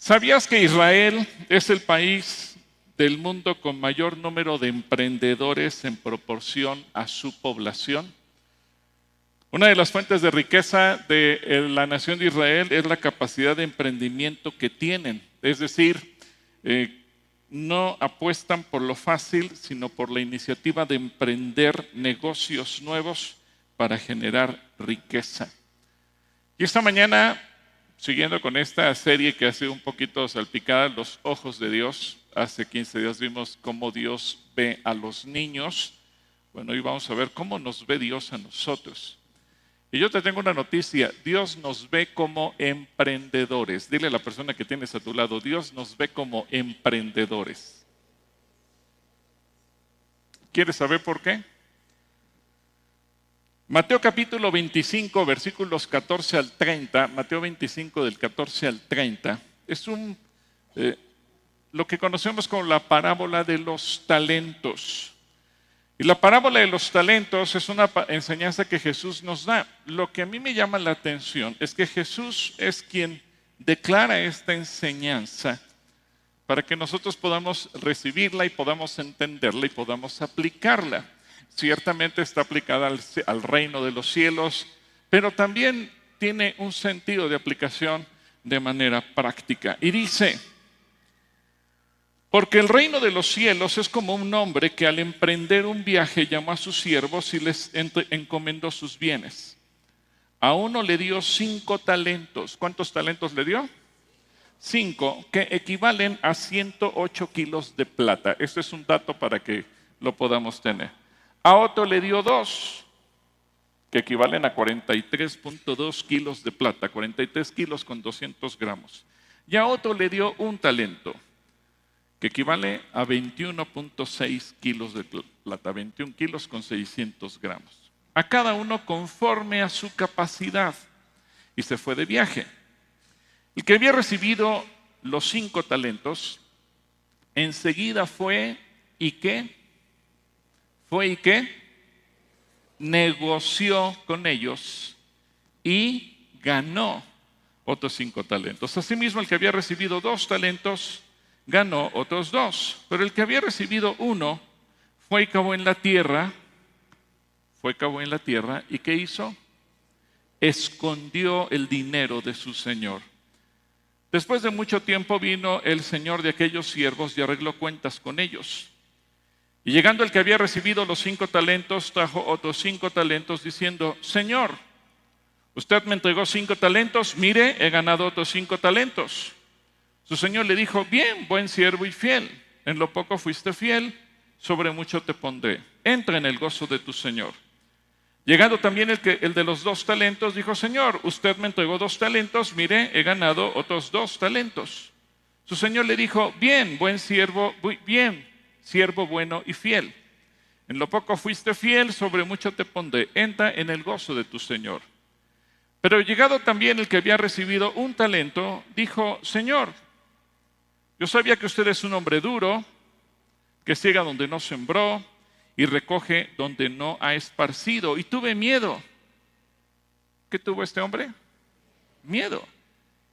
¿Sabías que Israel es el país del mundo con mayor número de emprendedores en proporción a su población? Una de las fuentes de riqueza de eh, la nación de Israel es la capacidad de emprendimiento que tienen. Es decir, eh, no apuestan por lo fácil, sino por la iniciativa de emprender negocios nuevos para generar riqueza. Y esta mañana siguiendo con esta serie que ha sido un poquito salpicada, Los Ojos de Dios, hace 15 días vimos cómo Dios ve a los niños. Bueno, hoy vamos a ver cómo nos ve Dios a nosotros. Y yo te tengo una noticia, Dios nos ve como emprendedores. Dile a la persona que tienes a tu lado, Dios nos ve como emprendedores. ¿Quieres saber por qué? Mateo capítulo 25, versículos 14 al 30, Mateo 25 del 14 al 30, es un, eh, lo que conocemos como la parábola de los talentos. Y la parábola de los talentos es una enseñanza que Jesús nos da. Lo que a mí me llama la atención es que Jesús es quien declara esta enseñanza para que nosotros podamos recibirla y podamos entenderla y podamos aplicarla ciertamente está aplicada al, reino de los cielos, pero también tiene un sentido de aplicación de manera práctica. Y dice, porque el reino de los cielos es como un hombre que al emprender un viaje llamó a sus siervos y les encomendó sus bienes. A uno le dio cinco talentos. ¿Cuántos talentos le dio? Cinco, que equivalen a 108 kilos de plata. Este es un dato para que lo podamos tener. A otro le dio dos, que equivalen a 43.2 kilos de plata, 43 kilos con 200 gramos. Y a otro le dio un talento, que equivale a 21.6 kilos de plata, 21 kilos con 600 gramos. A cada uno conforme a su capacidad. Y se fue de viaje. El que había recibido los cinco talentos, enseguida fue y qué? Fue y qué? Negoció con ellos y ganó otros cinco talentos. Asimismo, el que había recibido dos talentos ganó otros dos, pero el que había recibido uno fue y cavó en la tierra, fue y cavó en la tierra y ¿qué hizo? Escondió el dinero de su señor. Después de mucho tiempo vino el señor de aquellos siervos y arregló cuentas con ellos. Y llegando el que había recibido los cinco talentos, trajo otros cinco talentos diciendo, Señor, usted me entregó cinco talentos, mire, he ganado otros cinco talentos. Su Señor le dijo, bien, buen siervo y fiel, en lo poco fuiste fiel, sobre mucho te pondré. Entra en el gozo de tu Señor. Llegando también el, que, el de los dos talentos, dijo, Señor, usted me entregó dos talentos, mire, he ganado otros dos talentos. Su Señor le dijo, bien, buen siervo, bien, siervo bueno y fiel. En lo poco fuiste fiel, sobre mucho te pondré. Entra en el gozo de tu Señor. Pero llegado también el que había recibido un talento, dijo, Señor, yo sabía que usted es un hombre duro, que ciega donde no sembró y recoge donde no ha esparcido. Y tuve miedo. ¿Qué tuvo este hombre? Miedo.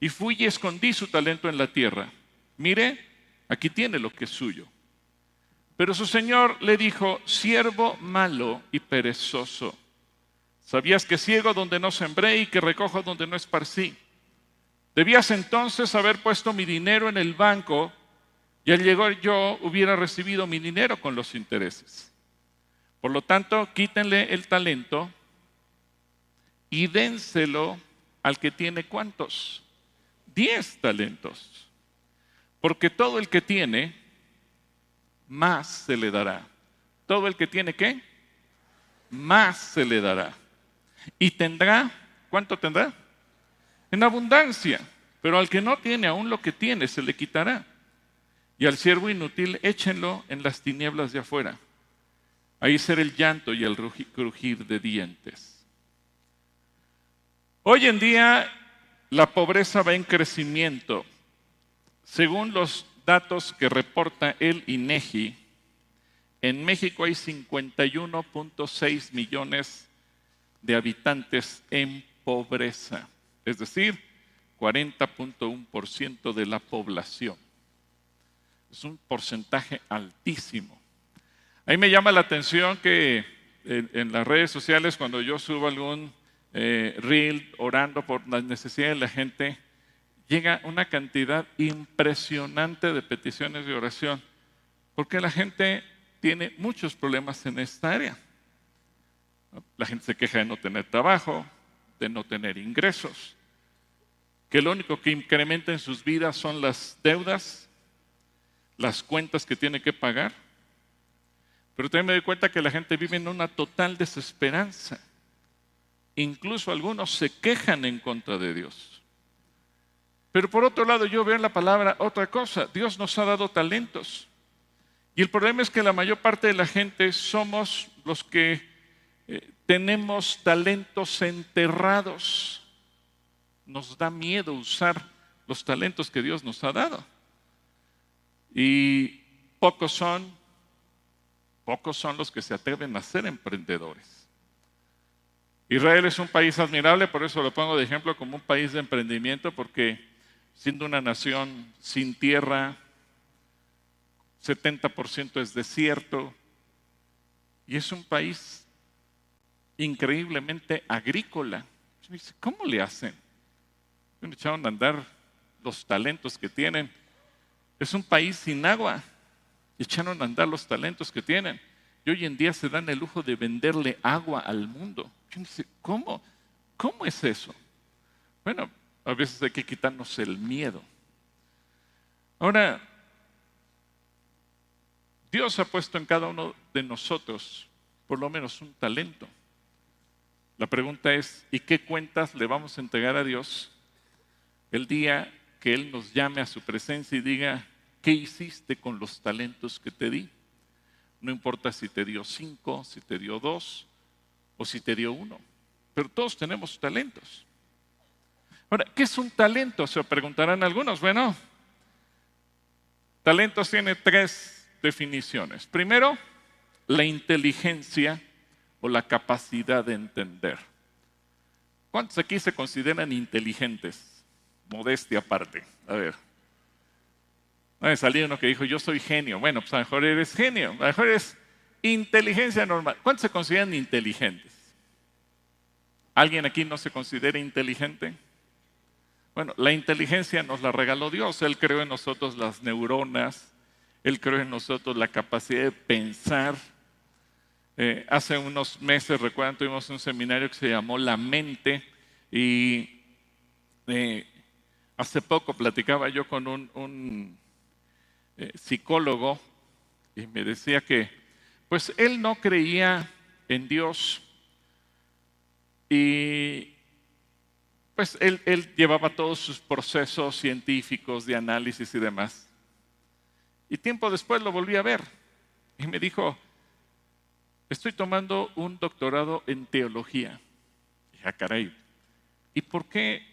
Y fui y escondí su talento en la tierra. Mire, aquí tiene lo que es suyo. Pero su señor le dijo, siervo malo y perezoso, ¿sabías que ciego donde no sembré y que recojo donde no esparcí? Debías entonces haber puesto mi dinero en el banco y al llegar yo hubiera recibido mi dinero con los intereses. Por lo tanto, quítenle el talento y dénselo al que tiene cuántos? Diez talentos. Porque todo el que tiene, más se le dará. Todo el que tiene qué, más se le dará. Y tendrá, ¿cuánto tendrá? En abundancia. Pero al que no tiene aún lo que tiene, se le quitará. Y al siervo inútil, échenlo en las tinieblas de afuera. Ahí será el llanto y el crujir de dientes. Hoy en día la pobreza va en crecimiento. Según los datos que reporta el INEGI, en México hay 51.6 millones de habitantes en pobreza, es decir, 40.1% de la población. Es un porcentaje altísimo. Ahí me llama la atención que en, las redes sociales, cuando yo subo algún eh, reel orando por las necesidades de la gente, llega una cantidad impresionante de peticiones de oración, porque la gente tiene muchos problemas en esta área. La gente se queja de no tener trabajo, de no tener ingresos, que lo único que incrementa en sus vidas son las deudas, las cuentas que tiene que pagar. Pero también me doy cuenta que la gente vive en una total desesperanza. Incluso algunos se quejan en contra de Dios. Pero por otro lado, yo veo en la palabra otra cosa. Dios nos ha dado talentos. Y el problema es que la mayor parte de la gente somos los que eh, tenemos talentos enterrados. Nos da miedo usar los talentos que Dios nos ha dado. Y pocos son, pocos son los que se atreven a ser emprendedores. Israel es un país admirable, por eso lo pongo de ejemplo como un país de emprendimiento, porque siendo una nación sin tierra, 70% es desierto, y es un país increíblemente agrícola. ¿Cómo le hacen? Echaron a andar los talentos que tienen. Es un país sin agua. Echaron a andar los talentos que tienen. Y hoy en día se dan el lujo de venderle agua al mundo. ¿Cómo? ¿Cómo es eso? Bueno, a veces hay que quitarnos el miedo. Ahora, Dios ha puesto en cada uno de nosotros por lo menos un talento. La pregunta es, ¿y qué cuentas le vamos a entregar a Dios el día que Él nos llame a su presencia y diga, ¿qué hiciste con los talentos que te di? No importa si te dio cinco, si te dio dos o si te dio uno, pero todos tenemos talentos. ¿Qué es un talento? Se preguntarán algunos. Bueno, talentos tiene tres definiciones. Primero, la inteligencia o la capacidad de entender. ¿Cuántos aquí se consideran inteligentes? Modestia aparte. A ver. Me salió uno que dijo, yo soy genio. Bueno, pues a lo mejor eres genio, a lo mejor eres inteligencia normal. ¿Cuántos se consideran inteligentes? ¿Alguien aquí no se considera inteligente? Bueno, la inteligencia nos la regaló Dios. Él creó en nosotros las neuronas, Él creó en nosotros la capacidad de pensar, eh, hace unos meses, recuerdan, tuvimos un seminario que se llamó La Mente y eh, hace poco platicaba yo con un, eh, psicólogo y me decía que pues él no creía en Dios y pues él, llevaba todos sus procesos científicos de análisis y demás. Y tiempo después lo volví a ver y me dijo, estoy tomando un doctorado en teología. Ya, ah, caray, ¿y por qué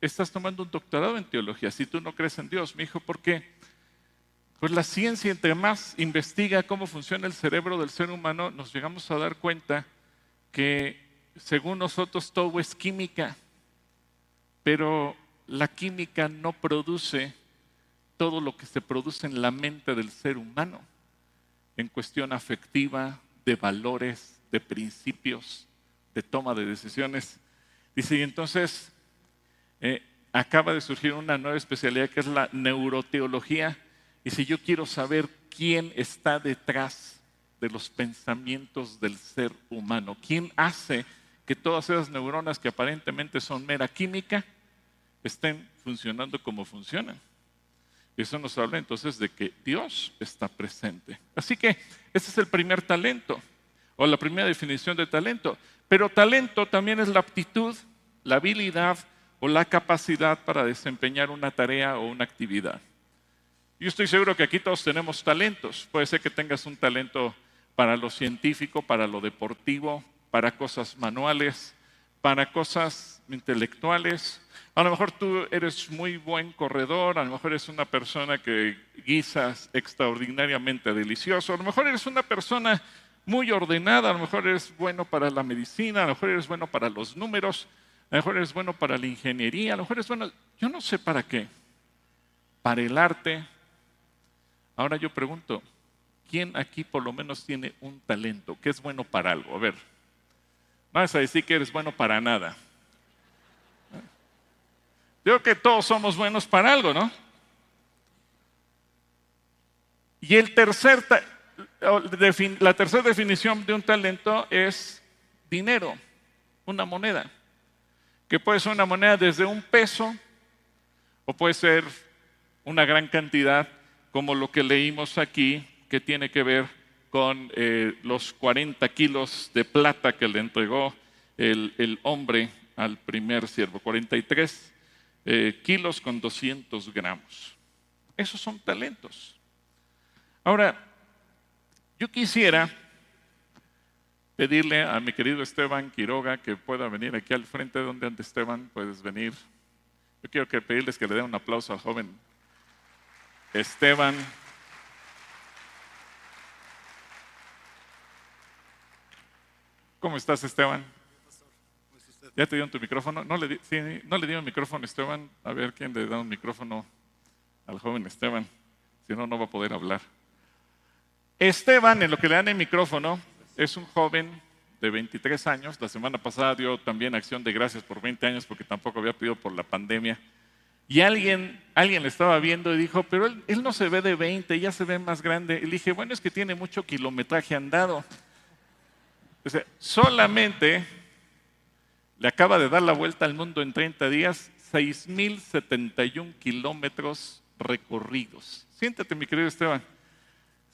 estás tomando un doctorado en teología si tú no crees en Dios? Me dijo, ¿por qué? Pues la ciencia, entre más investiga cómo funciona el cerebro del ser humano, nos llegamos a dar cuenta que según nosotros todo es química, pero la química no produce todo lo que se produce en la mente del ser humano, en cuestión afectiva, de valores, de principios, de toma de decisiones. Dice, y entonces eh, acaba de surgir una nueva especialidad que es la neuroteología. Y si yo quiero saber quién está detrás de los pensamientos del ser humano, quién hace que todas esas neuronas que aparentemente son mera química estén funcionando como funcionan. Eso nos habla entonces de que Dios está presente. Así que ese es el primer talento, o la primera definición de talento. Pero talento también es la aptitud, la habilidad o la capacidad para desempeñar una tarea o una actividad. Yo estoy seguro que aquí todos tenemos talentos. Puede ser que tengas un talento para lo científico, para lo deportivo, para cosas manuales, para cosas intelectuales, a lo mejor tú eres muy buen corredor, a lo mejor eres una persona que guisas extraordinariamente delicioso, a lo mejor eres una persona muy ordenada, a lo mejor eres bueno para la medicina, a lo mejor eres bueno para los números, a lo mejor eres bueno para la ingeniería, a lo mejor eres bueno, yo no sé para qué, para el arte. Ahora yo pregunto, ¿quién aquí por lo menos tiene un talento que es bueno para algo? A ver, vas a decir que eres bueno para nada. Yo creo que todos somos buenos para algo, ¿no? Y la tercera definición de un talento es dinero, una moneda, que puede ser una moneda desde un peso o puede ser una gran cantidad, como lo que leímos aquí, que tiene que ver con eh, los 40 kilos de plata que le entregó el, hombre al primer siervo, 43 eh, kilos con 200 gramos. Esos son talentos. Ahora, yo quisiera pedirle a mi querido Esteban Quiroga que pueda venir aquí al frente donde anda Esteban, puedes venir. Yo quiero que pedirles que le den un aplauso al joven Esteban. ¿Cómo estás, Esteban? ¿Ya te dieron tu micrófono? No le, di, no le dieron micrófono, Esteban. A ver quién le da un micrófono al joven Esteban. Si no, no va a poder hablar. Esteban, en lo que le dan el micrófono, es un joven de 23 años. La semana pasada dio también acción de gracias por 20 años porque tampoco había pedido por la pandemia. Y alguien, alguien le estaba viendo y dijo, pero él, él no se ve de 20, ya se ve más grande. Y le dije, bueno, es que tiene mucho kilometraje andado. O sea, solamente le acaba de dar la vuelta al mundo en 30 días, 6.071 kilómetros recorridos. Siéntate, mi querido Esteban.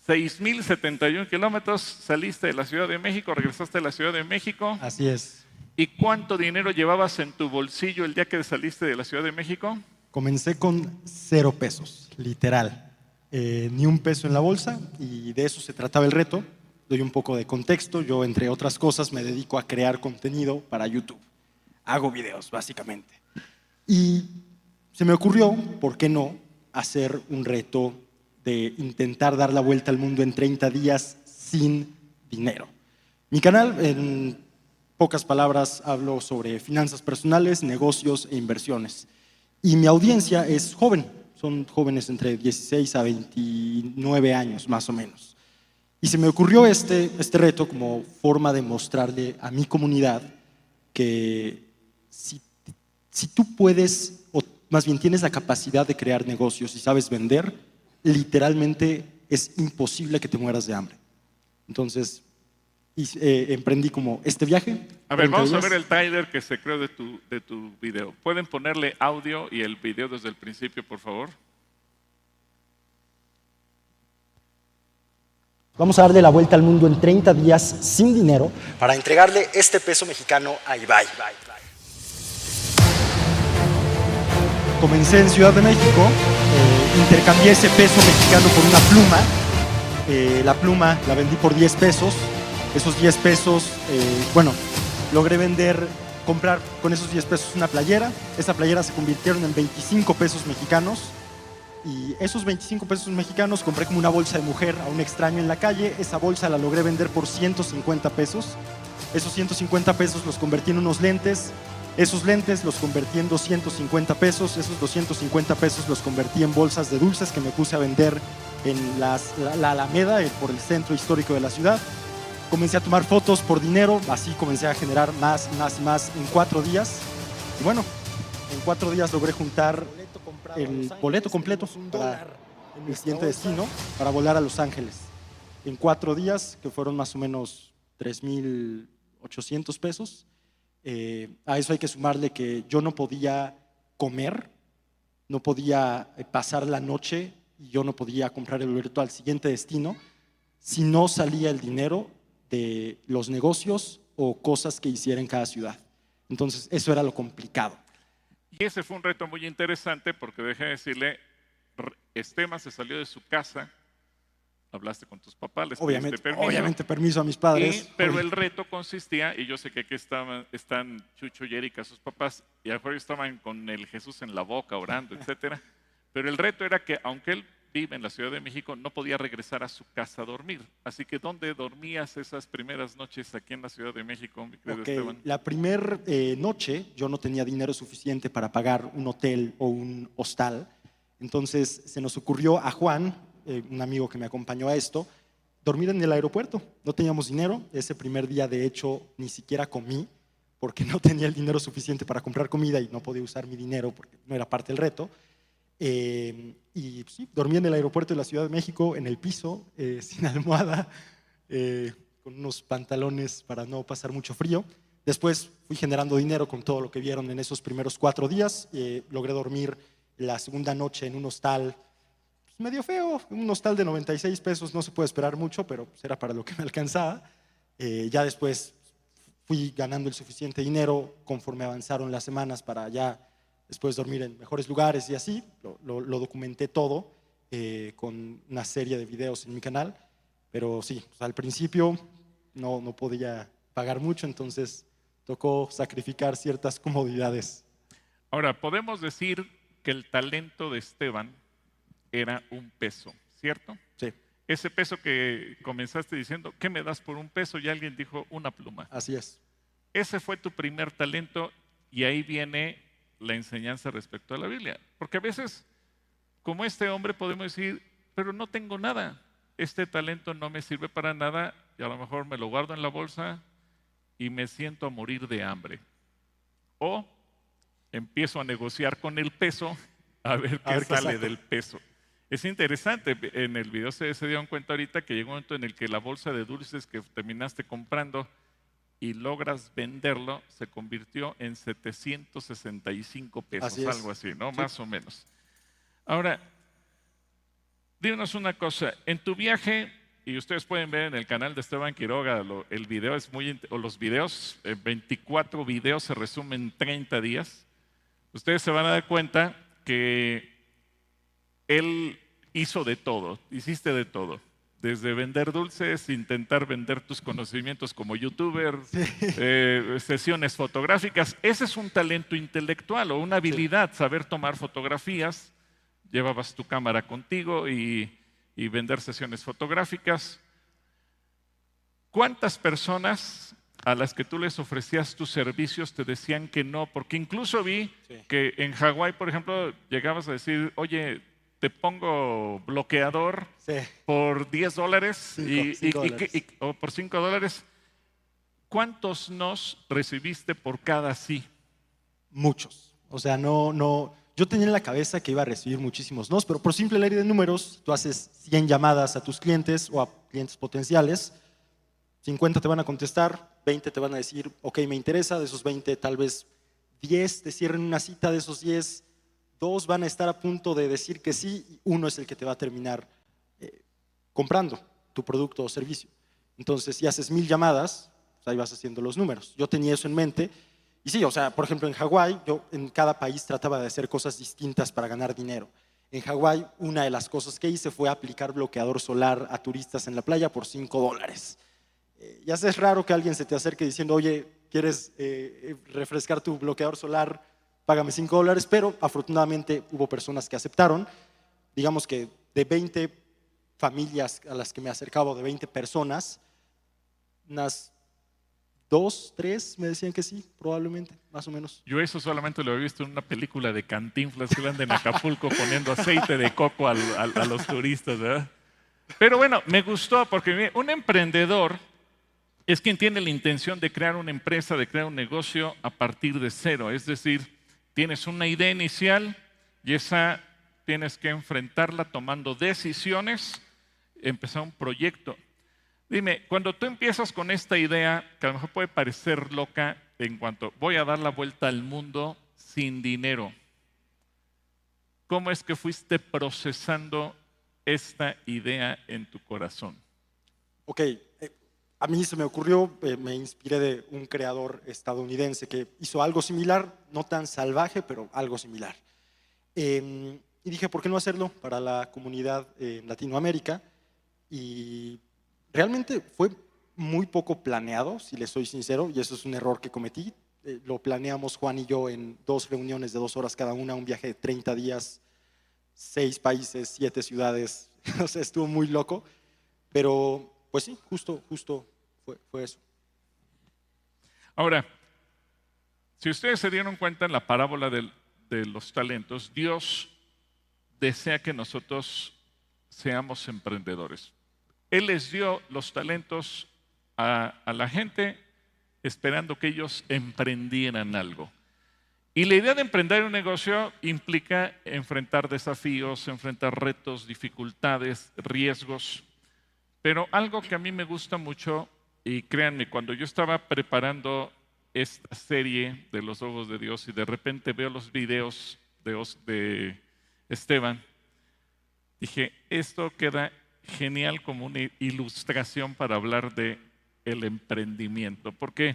6.071 kilómetros, saliste de la Ciudad de México, regresaste a la Ciudad de México. Así es. ¿Y cuánto dinero llevabas en tu bolsillo el día que saliste de la Ciudad de México? Comencé con cero pesos, literal. Eh, ni un peso en la bolsa y de eso se trataba el reto. Doy un poco de contexto. Yo, entre otras cosas, me dedico a crear contenido para YouTube hago videos, básicamente. Y se me ocurrió, ¿por qué no?, hacer un reto de intentar dar la vuelta al mundo en 30 días sin dinero. Mi canal, en pocas palabras, hablo sobre finanzas personales, negocios e inversiones. Y mi audiencia es joven, son jóvenes entre 16 a 29 años, más o menos. Y se me ocurrió este, este reto como forma de mostrarle a mi comunidad que si, tú puedes, o más bien tienes la capacidad de crear negocios y sabes vender, literalmente es imposible que te mueras de hambre. Entonces, eh, emprendí como este viaje. A ver, vamos a ver el trailer que se creó de tu, de tu video. ¿Pueden ponerle audio y el video desde el principio, por favor? Vamos a darle la vuelta al mundo en 30 días sin dinero para entregarle este peso mexicano a Ibai. Comencé en Ciudad de México, eh, intercambié ese peso mexicano por una pluma. Eh, la pluma la vendí por 10 pesos. Esos 10 pesos, eh, bueno, logré vender, comprar con esos 10 pesos una playera. Esa playera se convirtieron en 25 pesos mexicanos y esos 25 pesos mexicanos compré como una bolsa de mujer a un extraño en la calle. Esa bolsa la logré vender por 150 pesos. Esos 150 pesos los convertí en unos lentes. Esos lentes los convertí en 250 pesos. Esos 250 pesos los convertí en bolsas de dulces que me puse a vender en la, la Alameda, eh, por el centro histórico de la ciudad. Comencé a tomar fotos por dinero. Así comencé a generar más, más, más en cuatro días. Y bueno, en cuatro días logré juntar el boleto completo para siguiente destino, para volar a Los Ángeles. En cuatro días, que fueron más o menos 3.800 pesos. Eh, a eso hay que sumarle que yo no podía comer, no podía eh, pasar la noche y yo no podía comprar el boleto al siguiente destino si no salía el dinero de los negocios o cosas que hiciera en cada ciudad. Entonces, eso era lo complicado. Y ese fue un reto muy interesante porque deje de decirle, Esteban se salió de su casa, hablaste con tus papás, les obviamente, permiso. Obviamente permiso a mis padres. pero el reto consistía, y yo sé que aquí estaban, están Chucho y Erika, sus papás, y a lo mejor estaban con el Jesús en la boca orando, etcétera. Pero el reto era que aunque él vive en la Ciudad de México, no podía regresar a su casa a dormir. Así que, ¿dónde dormías esas primeras noches aquí en la Ciudad de México, mi querido Ok, Esteban? La primera noche yo no tenía dinero suficiente para pagar un hotel o un hostal. Entonces se nos ocurrió a Juan, eh, un amigo que me acompañó a esto, dormir en el aeropuerto. No teníamos dinero. Ese primer día, de hecho, ni siquiera comí porque no tenía el dinero suficiente para comprar comida y no podía usar mi dinero porque no era parte del reto. Eh, y sí, dormí en el aeropuerto de la Ciudad de México, en el piso, eh, sin almohada, eh, con unos pantalones para no pasar mucho frío. Después fui generando dinero con todo lo que vieron en esos primeros cuatro días. Eh, logré dormir la segunda noche en un hostal pues, medio feo, un hostal de 96 pesos, no se puede esperar mucho, pero pues, era para lo que me alcanzaba. Eh, ya después fui ganando el suficiente dinero conforme avanzaron las semanas para ya después dormir en mejores lugares y así. Lo, lo- lo documenté todo eh, con una serie de videos en mi canal, pero sí, pues, al principio no, no podía pagar mucho, entonces tocó sacrificar ciertas comodidades. Ahora, podemos decir que el talento de Esteban era un peso, ¿cierto? Sí, Ese peso que comenzaste diciendo, ¿qué me das por un peso? Y alguien dijo, una pluma. así es. Ese fue tu primer talento y ahí viene la enseñanza respecto a la Biblia. Porque a veces, como este hombre, podemos decir, pero no tengo nada. Este talento no me sirve para nada y a lo mejor me lo guardo en la bolsa y me siento a morir de hambre. O empiezo a negociar con el peso a ver A qué ver qué sale del peso. Es interesante, en el video se, se dieron cuenta ahorita que llegó un momento en el que la bolsa de dulces que terminaste comprando y logras venderlo se convirtió en 765 pesos, Así algo así, ¿no? Sí. Más o menos. Ahora, díganos una cosa, en tu viaje, y ustedes pueden ver en el canal de Esteban Quiroga, lo- el video es muy, o los videos, eh, 24 videos se resumen en 30 días, ustedes se van a dar cuenta que él hizo de todo, hiciste de todo. Desde vender dulces, intentar vender tus conocimientos como youtuber, eh, sesiones fotográficas. Ese es un talento intelectual o una habilidad, saber tomar fotografías. Llevabas tu cámara contigo y, y vender sesiones fotográficas. ¿Cuántas personas a las que tú les ofrecías tus servicios te decían que no? Porque incluso vi Sí. que en Hawái, por ejemplo, llegabas a decir, oye, te pongo bloqueador Sí. por 10 dólares Cinco- y- y- cinco y- dólares. y- o por 5 dólares. ¿Cuántos nos recibiste por cada sí? Muchos. O sea, no, no. Yo tenía en la cabeza que iba a recibir muchísimos no, pero por simple ley de números, tú haces 100 llamadas a tus clientes o a clientes potenciales, 50 te van a contestar, 20 te van a decir, ok, me interesa, de esos 20 tal vez 10 te cierren una cita, de esos 10, dos van a estar a punto de decir que sí uno es el que te va a terminar eh, comprando tu producto o servicio. Entonces, si haces mil llamadas, pues ahí vas haciendo los números. Yo tenía eso en mente. Y sí, o sea, por ejemplo, en Hawái, yo en cada país trataba de hacer cosas distintas para ganar dinero. En Hawái, una de las cosas que hice fue aplicar bloqueador solar a turistas en la playa por 5 dólares. Eh, ya sé, es raro que alguien se te acerque diciendo, oye, ¿quieres eh, refrescar tu bloqueador solar? Págame 5 dólares, pero afortunadamente hubo personas que aceptaron. Digamos que de 20 familias a las que me acercaba, de 20 personas, unas dos, tres me decían que sí, probablemente, más o menos. Yo eso solamente lo he visto en una película de Cantinflas que en Acapulco poniendo aceite de coco al- al- a los turistas, ¿verdad? Pero bueno, me gustó porque un emprendedor es quien tiene la intención de crear una empresa, de crear un negocio a partir de cero. Es decir, tienes una idea inicial y esa tienes que enfrentarla tomando decisiones, empezar un proyecto. Dime, cuando tú empiezas con esta idea, que a lo mejor puede parecer loca en cuanto voy a dar la vuelta al mundo sin dinero, ¿cómo es que fuiste procesando esta idea en tu corazón? Ok, eh, a mí se me ocurrió, eh, me inspiré de un creador estadounidense que hizo algo similar, no tan salvaje, pero algo similar. Eh, y dije, ¿por qué no hacerlo para la comunidad en Latinoamérica? Y realmente fue muy poco planeado, si le soy sincero, y eso es un error que cometí. Eh, lo planeamos Juan y yo en dos reuniones de dos horas cada una, un viaje de 30 días seis países, siete ciudades, o sea, estuvo muy loco, pero pues sí, justo, justo fue, fue eso. Ahora, si ustedes se dieron cuenta en la parábola del- de los talentos, Dios desea que nosotros seamos emprendedores. Él les dio los talentos a, a la gente esperando que ellos emprendieran algo. Y la idea de emprender un negocio implica enfrentar desafíos, enfrentar retos, dificultades, riesgos. Pero algo que a mí me gusta mucho, y créanme, cuando yo estaba preparando esta serie de los ojos de Dios y de repente veo los videos de, Esteban, dije, esto queda genial como una ilustración para hablar de el emprendimiento, porque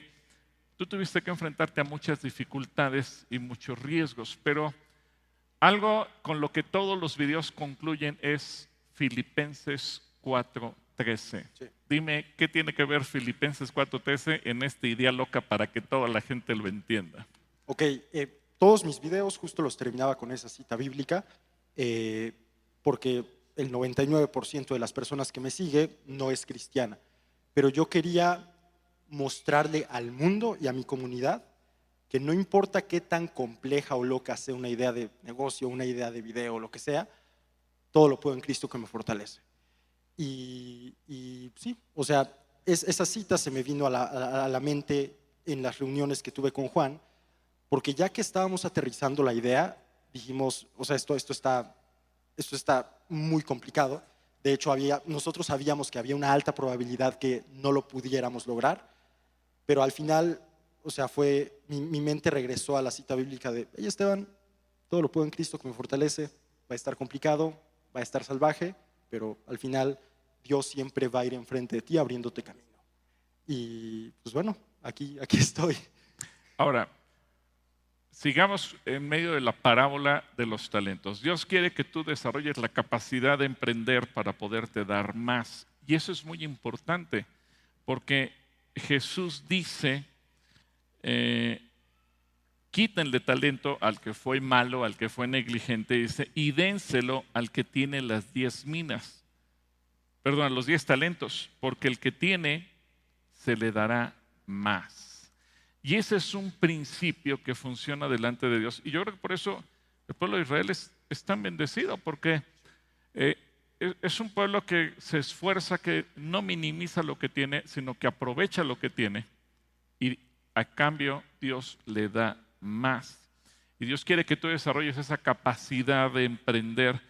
tú tuviste que enfrentarte a muchas dificultades y muchos riesgos, pero algo con lo que todos los videos concluyen es Filipenses 4:13. Sí. Dime qué tiene que ver Filipenses 4:13 en esta idea loca para que toda la gente lo entienda. Ok, eh, todos mis videos justo los terminaba con esa cita bíblica, eh, porque el 99% de las personas que me sigue no es cristiana, pero yo quería mostrarle al mundo y a mi comunidad que no importa qué tan compleja o loca sea una idea de negocio, una idea de video, lo que sea, todo lo puedo en Cristo que me fortalece. Y, sí, o sea, es- esa cita se me vino a la, a la mente en las reuniones que tuve con Juan, porque ya que estábamos aterrizando la idea, dijimos, o sea, esto, esto, está, esto está muy complicado. De hecho, había, nosotros sabíamos que había una alta probabilidad que no lo pudiéramos lograr, pero al final, o sea, fue, mi, mi mente regresó a la cita bíblica de, hey Esteban, todo lo puedo en Cristo que me fortalece, va a estar complicado, va a estar salvaje, pero al final Dios siempre va a ir enfrente de ti abriéndote camino. Y pues bueno, aquí, aquí estoy. Ahora, sigamos en medio de la parábola de los talentos. Dios quiere que tú desarrolles la capacidad de emprender para poderte dar más. Y eso es muy importante, porque Jesús dice, eh, quítenle talento al que fue malo, al que fue negligente, dice, y dénselo al que tiene las diez minas, perdón, los diez talentos, porque el que tiene se le dará más. Y ese es un principio que funciona delante de Dios. Y yo creo que por eso el pueblo de Israel es, tan bendecido, porque eh, es un pueblo que se esfuerza, que no minimiza lo que tiene, sino que aprovecha lo que tiene. Y a cambio Dios le da más. Y Dios quiere que tú desarrolles esa capacidad de emprender,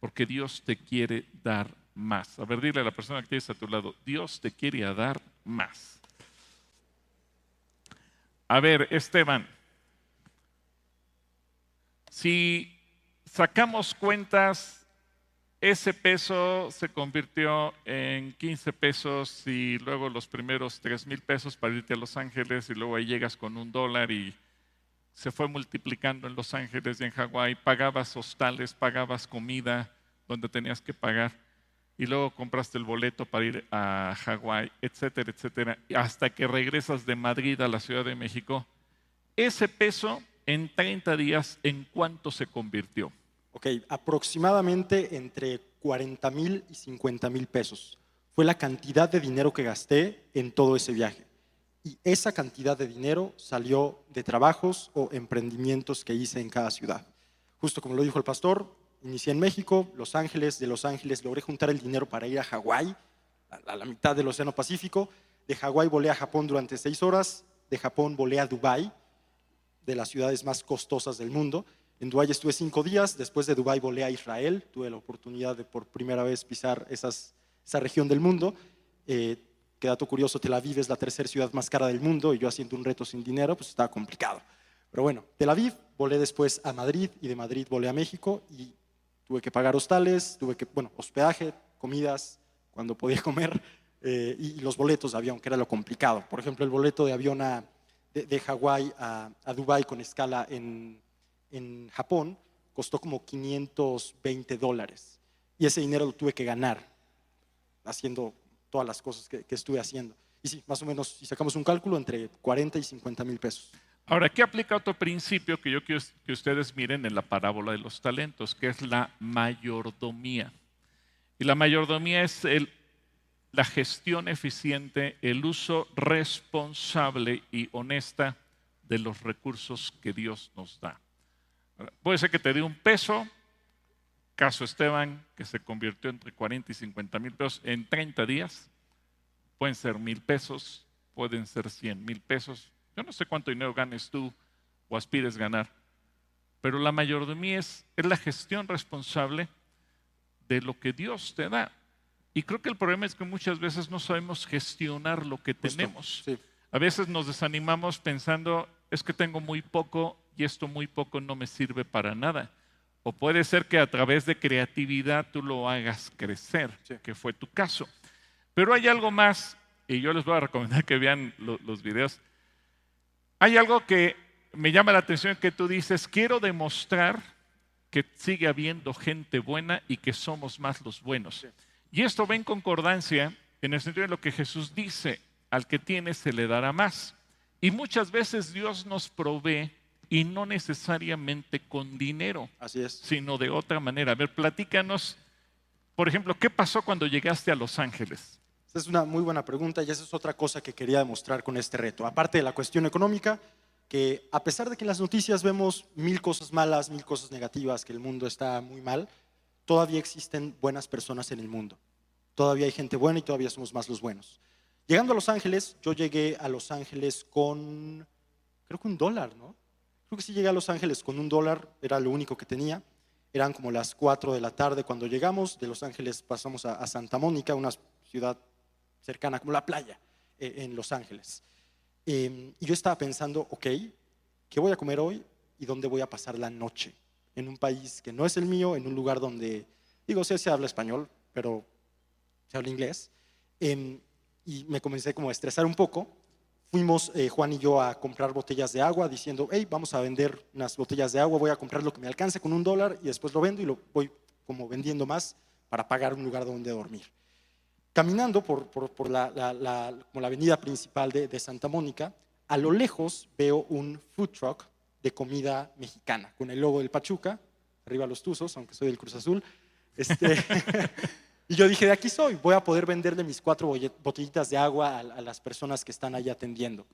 porque Dios te quiere dar más. A ver, dile a la persona que tienes a tu lado, Dios te quiere dar más. A ver, Esteban, si sacamos cuentas, ese peso se convirtió en 15 pesos y luego los primeros 3 mil pesos para irte a Los Ángeles y luego ahí llegas con un dólar y se fue multiplicando en Los Ángeles y en Hawái, pagabas hostales, pagabas comida donde tenías que pagar y luego compraste el boleto para ir a Hawái, etcétera, etcétera, hasta que regresas de Madrid a la Ciudad de México, ese peso en 30 días, ¿en cuánto se convirtió? Ok, aproximadamente entre 40 mil y 50 mil pesos. Fue la cantidad de dinero que gasté en todo ese viaje. Y esa cantidad de dinero salió de trabajos o emprendimientos que hice en cada ciudad. Justo como lo dijo el pastor, inicié en México, Los Ángeles, de Los Ángeles logré juntar el dinero para ir a Hawái, a la mitad del Océano Pacífico. De Hawái volé a Japón durante seis horas, de Japón volé a Dubái, de las ciudades más costosas del mundo. En Dubái estuve cinco días, después de Dubái volé a Israel, tuve la oportunidad de por primera vez pisar esas- esa región del mundo. Eh, que dato curioso, Tel Aviv es la tercera ciudad más cara del mundo y yo haciendo un reto sin dinero, pues estaba complicado. Pero bueno, Tel Aviv, volé después a Madrid y de Madrid volé a México y tuve que pagar hostales, tuve que, bueno, hospedaje, comidas, cuando podía comer, eh, y, los boletos de avión, que era lo complicado. Por ejemplo, el boleto de avión a- de, de Hawái a, a Dubái con escala en, en Japón costó como 520 dólares. Y ese dinero lo tuve que ganar haciendo todas las cosas que, estuve haciendo. Y sí, más o menos, si sacamos un cálculo, entre 40 y 50 mil pesos. Ahora, aquí aplica otro principio que yo quiero que ustedes miren en la parábola de los talentos, que es la mayordomía. Y la mayordomía es la gestión eficiente, el uso responsable y honesta de los recursos que Dios nos da. Puede ser que te dé un peso, caso Esteban, que se convirtió entre 40 y 50 mil pesos en 30 días. Pueden ser mil pesos, pueden ser 100 mil pesos, yo no sé cuánto dinero ganes tú o aspires ganar, pero la mayordomía es, es la gestión responsable de lo que Dios te da. Y creo que el problema es que muchas veces no sabemos gestionar lo que tenemos. A veces nos desanimamos pensando, es que tengo muy poco y esto muy poco no me sirve para nada. O puede ser que a través de creatividad tú lo hagas crecer, que fue tu caso. Pero hay algo más, y yo les voy a recomendar que vean los videos. Hay algo que me llama la atención que tú dices, quiero demostrar que sigue habiendo gente buena y que somos más los buenos. Y esto va en concordancia en el sentido de lo que Jesús dice, al que tiene se le dará más. Y muchas veces Dios nos provee y no necesariamente con dinero, Así es. sino de otra manera. A ver, platícanos, por ejemplo, ¿qué pasó cuando llegaste a Los Ángeles? Esa es una muy buena pregunta y esa es otra cosa que quería demostrar con este reto. Aparte de la cuestión económica, que a pesar de que en las noticias vemos mil cosas malas, mil cosas negativas, que el mundo está muy mal, todavía existen buenas personas en el mundo. Todavía hay gente buena y todavía somos más los buenos. Llegando a Los Ángeles, yo llegué a Los Ángeles con, creo que un dólar, ¿no? Creo que sí llegué a Los Ángeles con un dólar, era lo único que tenía. Eran como las 4 de la tarde cuando llegamos. De Los Ángeles pasamos a, a Santa Mónica, una ciudad cercana, como la playa eh, en Los Ángeles. Em, y yo estaba pensando, ok, ¿qué voy a comer hoy y dónde voy a pasar la noche? En un país que no es el mío, en un lugar donde, digo, sí se habla español, pero se habla inglés. Em, y me comencé como a estresar un poco. Fuimos eh, Juan y yo a comprar botellas de agua diciendo, hey, vamos a vender unas botellas de agua, voy a comprar lo que me alcance con un dólar y después lo vendo y lo voy como vendiendo más para pagar un lugar donde dormir. Caminando por, la, avenida principal de, Santa Mónica, a lo lejos veo un food truck de comida mexicana, con el logo del Pachuca, arriba los Tuzos, aunque soy del Cruz Azul. Este, y yo dije, de aquí soy, voy a poder venderle mis cuatro botellitas de agua a, las personas que están ahí atendiendo.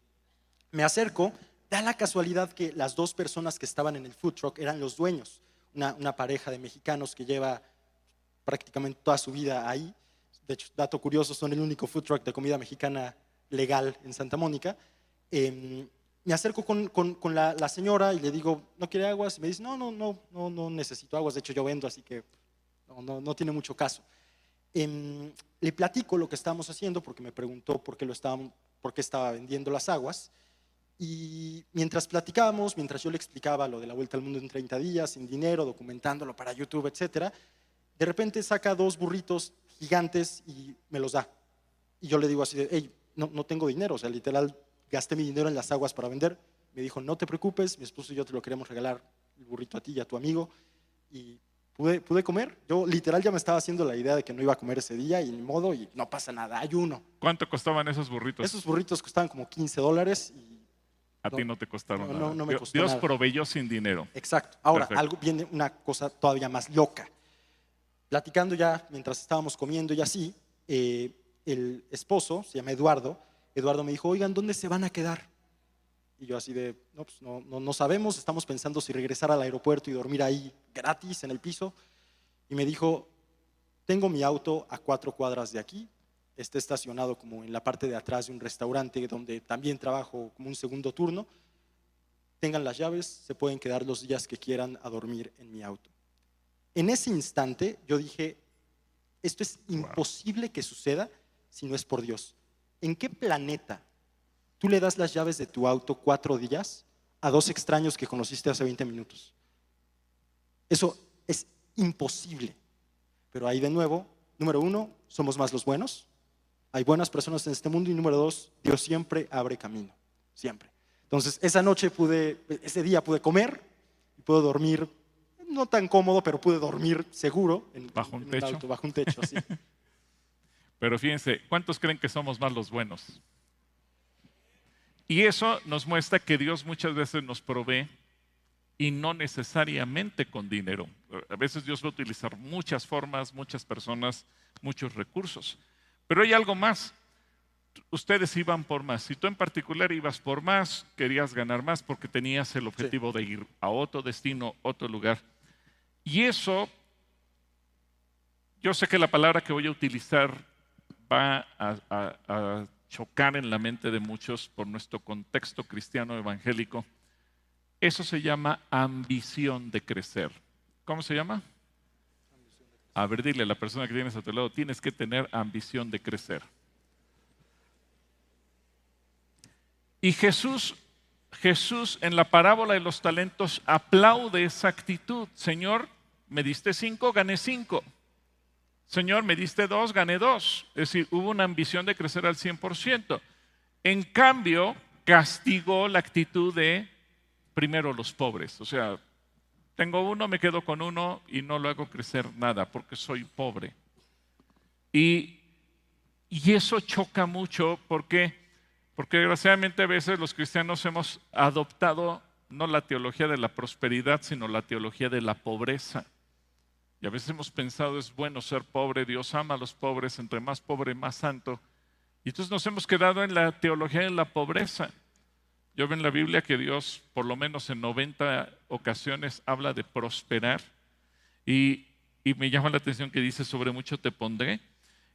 Me acerco, da la casualidad que las dos personas que estaban en el food truck eran los dueños, una, una pareja de mexicanos que lleva prácticamente toda su vida ahí de hecho, dato curioso, son el único food truck de comida mexicana legal en Santa Mónica. Em, me acerco con, con, la, señora y le digo, ¿no quiere aguas? Y me dice, no, no, no, no, no necesito aguas, de hecho yo vendo, así que no, no, no tiene mucho caso. Em, le platico lo que estábamos haciendo porque me preguntó por qué, lo estaba vendiendo las aguas. Y mientras platicábamos, mientras yo le explicaba lo de la vuelta al mundo en 30 días, sin dinero, documentándolo para YouTube, etcétera, de repente saca dos burritos gigantes y me los da. Y yo le digo así de, hey, no, no tengo dinero, o sea, literal, gasté mi dinero en las aguas para vender. Me dijo, no te preocupes, mi esposo y yo te lo queremos regalar el burrito a ti y a tu amigo. Y pude, pude comer. Yo literal ya me estaba haciendo la idea de que no iba a comer ese día y ni modo, y no pasa nada, hay uno. ¿Cuánto costaban esos burritos? Esos burritos costaban como 15 dólares y a ti no te costaron no, nada. No, me costó Dios proveyó sin dinero. Exacto. Ahora, algo, viene una cosa todavía más loca platicando ya mientras estábamos comiendo y así, eh, el esposo, se llama Eduardo, Eduardo me dijo, oigan, ¿dónde se van a quedar? Y yo así de, no, pues no, no, sabemos, estamos pensando si regresar al aeropuerto y dormir ahí gratis en el piso. Y me dijo, tengo mi auto a cuatro cuadras de aquí, está estacionado como en la parte de atrás de un restaurante donde también trabajo como un segundo turno. Tengan las llaves, se pueden quedar los días que quieran a dormir en mi auto. En ese instante yo dije, esto es imposible que suceda si no es por Dios. ¿En qué planeta tú le das las llaves de tu auto cuatro días a dos extraños que conociste hace 20 minutos? Eso es imposible. Pero ahí de nuevo, número uno, somos más los buenos. Hay buenas personas en este mundo. Y número dos, Dios siempre abre camino. Siempre. Entonces, esa noche pude, ese día pude comer y puedo dormir no tan cómodo, pero pude dormir seguro en, bajo un techo. bajo un techo, así. pero fíjense, ¿cuántos creen que somos más los buenos? Y eso nos muestra que Dios muchas veces nos provee y no necesariamente con dinero. A veces Dios va a utilizar muchas formas, muchas personas, muchos recursos. Pero hay algo más. Ustedes iban por más. Si tú en particular ibas por más, querías ganar más porque tenías el objetivo de ir a otro destino, otro lugar. Y eso, yo sé que la palabra que voy a utilizar va a, chocar en la mente de muchos por nuestro contexto cristiano evangélico. Eso se llama ambición de crecer. ¿Cómo se llama? A ver, dile a la persona que tienes a tu lado, tienes que tener ambición de crecer. Y Jesús, Jesús en la parábola de los talentos aplaude esa actitud. Señor, me diste cinco, gané cinco. Señor, me diste dos, gané dos. Es decir, hubo una ambición de crecer al 100%. En cambio, castigó la actitud de primero los pobres. O sea, tengo uno, me quedo con uno y no lo hago crecer nada porque soy pobre. Y, y eso choca mucho porque, porque desgraciadamente a veces los cristianos hemos adoptado no la teología de la prosperidad, sino la teología de la pobreza. Y a veces hemos pensado es bueno ser pobre, Dios ama a los pobres, entre más pobre, más santo. Y entonces nos hemos quedado en la teología de la pobreza. Yo veo en la Biblia que Dios, por lo menos en 90 ocasiones, habla de prosperar. Y, me llama la atención que dice, sobre mucho te pondré.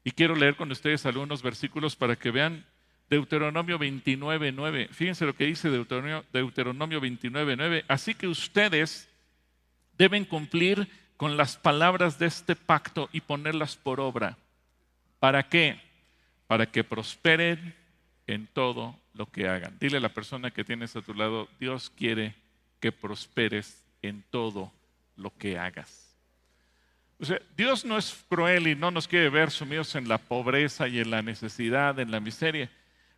Y quiero leer con ustedes algunos versículos para que vean Deuteronomio 29, 9. Fíjense lo que dice Deuteronomio, Deuteronomio 29, 9. Así que ustedes deben cumplir con las palabras de este pacto y ponerlas por obra. ¿Para qué? Para que prosperen en todo lo que hagan. Dile a la persona que tienes a tu lado, Dios quiere que prosperes en todo lo que hagas. O sea, Dios no es cruel y no nos quiere ver sumidos en la pobreza y en la necesidad, en la miseria.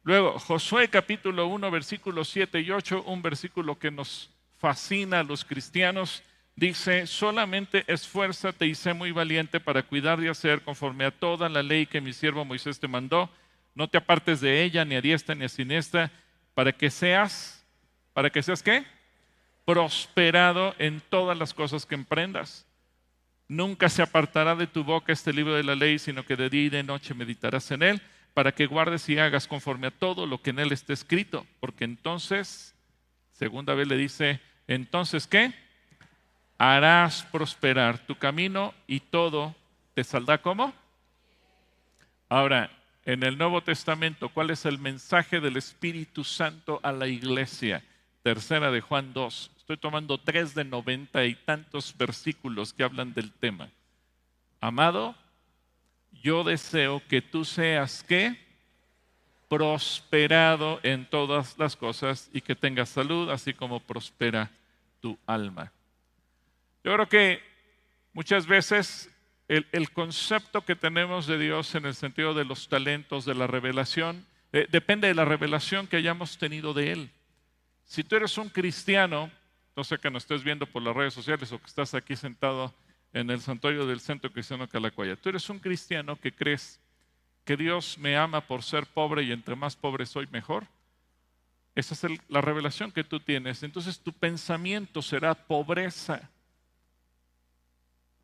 Luego, Josué capítulo 1, versículos 7 y 8, un versículo que nos fascina a los cristianos dice, solamente esfuérzate y sé muy valiente para cuidar y hacer conforme a toda la ley que mi siervo Moisés te mandó. No te apartes de ella, ni a diestra ni a siniestra, para que seas, ¿para que seas qué? Prosperado en todas las cosas que emprendas. Nunca se apartará de tu boca este libro de la ley, sino que de día y de noche meditarás en él, para que guardes y hagas conforme a todo lo que en él está escrito. Porque entonces, segunda vez le dice, entonces ¿qué? Harás prosperar tu camino y todo te saldrá como. Ahora, en el Nuevo Testamento, ¿cuál es el mensaje del Espíritu Santo a la iglesia? Tercera de Juan 2. Estoy tomando tres de noventa y tantos versículos que hablan del tema. Amado, yo deseo que tú seas que prosperado en todas las cosas y que tengas salud, así como prospera tu alma. Yo creo que muchas veces el, concepto que tenemos de Dios en el sentido de los talentos, de la revelación, eh, depende de la revelación que hayamos tenido de Él. Si tú eres un cristiano, no sé que nos estés viendo por las redes sociales o que estás aquí sentado en el santuario del Centro Cristiano Calacuaya, tú eres un cristiano que crees que Dios me ama por ser pobre y entre más pobre soy mejor. Esa es la revelación que tú tienes. Entonces tu pensamiento será pobreza.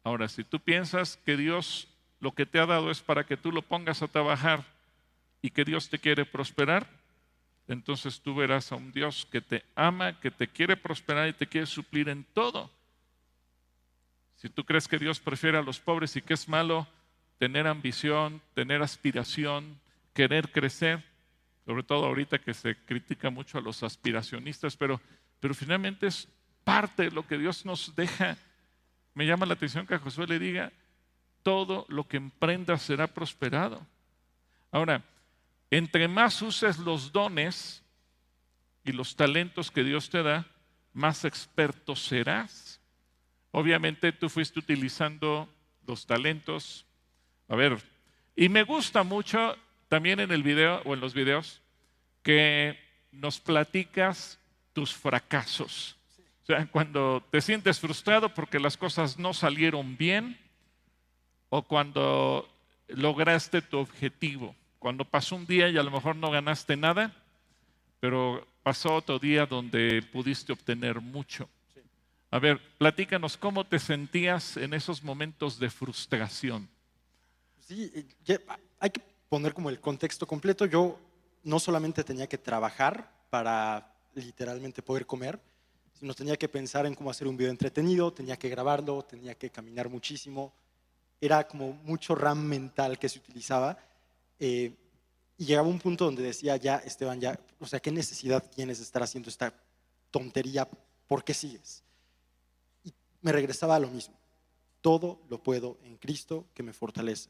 Ahora, si tú piensas que Dios lo que te ha dado es para que tú lo pongas a trabajar y que Dios te quiere prosperar, entonces tú verás a un Dios que te ama, que te quiere prosperar y te quiere suplir en todo. Si tú crees que Dios prefiere a los pobres y que es malo tener ambición, tener aspiración, querer crecer, sobre todo ahorita que se critica mucho a los aspiracionistas, pero, pero finalmente es parte de lo que Dios nos deja me llama la atención que a Josué le diga, todo lo que emprendas será prosperado. Ahora, entre más uses los dones y los talentos que Dios te da, más experto serás. Obviamente tú fuiste utilizando los talentos. A ver, y me gusta mucho también en el video o en los videos que nos platicas tus fracasos. O sea, cuando te sientes frustrado porque las cosas no salieron bien o cuando lograste tu objetivo, cuando pasó un día y a lo mejor no ganaste nada, pero pasó otro día donde pudiste obtener mucho. A ver, platícanos cómo te sentías en esos momentos de frustración. Sí, hay que poner como el contexto completo. Yo no solamente tenía que trabajar para literalmente poder comer, sino tenía que pensar en cómo hacer un video entretenido, tenía que grabarlo, tenía que caminar muchísimo. Era como mucho RAM mental que se utilizaba. Eh, y llegaba un punto donde decía, ya, Esteban, ya, o sea, ¿qué necesidad tienes de estar haciendo esta tontería? ¿Por qué sigues? Y me regresaba a lo mismo. Todo lo puedo en Cristo que me fortalece.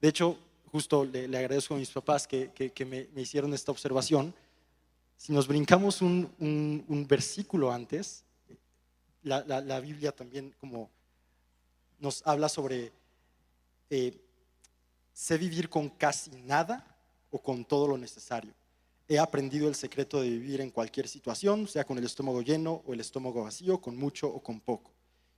De hecho, justo le, agradezco a mis papás que, me, hicieron esta observación. Si nos brincamos un, versículo antes, la, Biblia también como nos habla sobre eh, sé vivir con casi nada o con todo lo necesario. He aprendido el secreto de vivir en cualquier situación, sea con el estómago lleno o el estómago vacío, con mucho o con poco.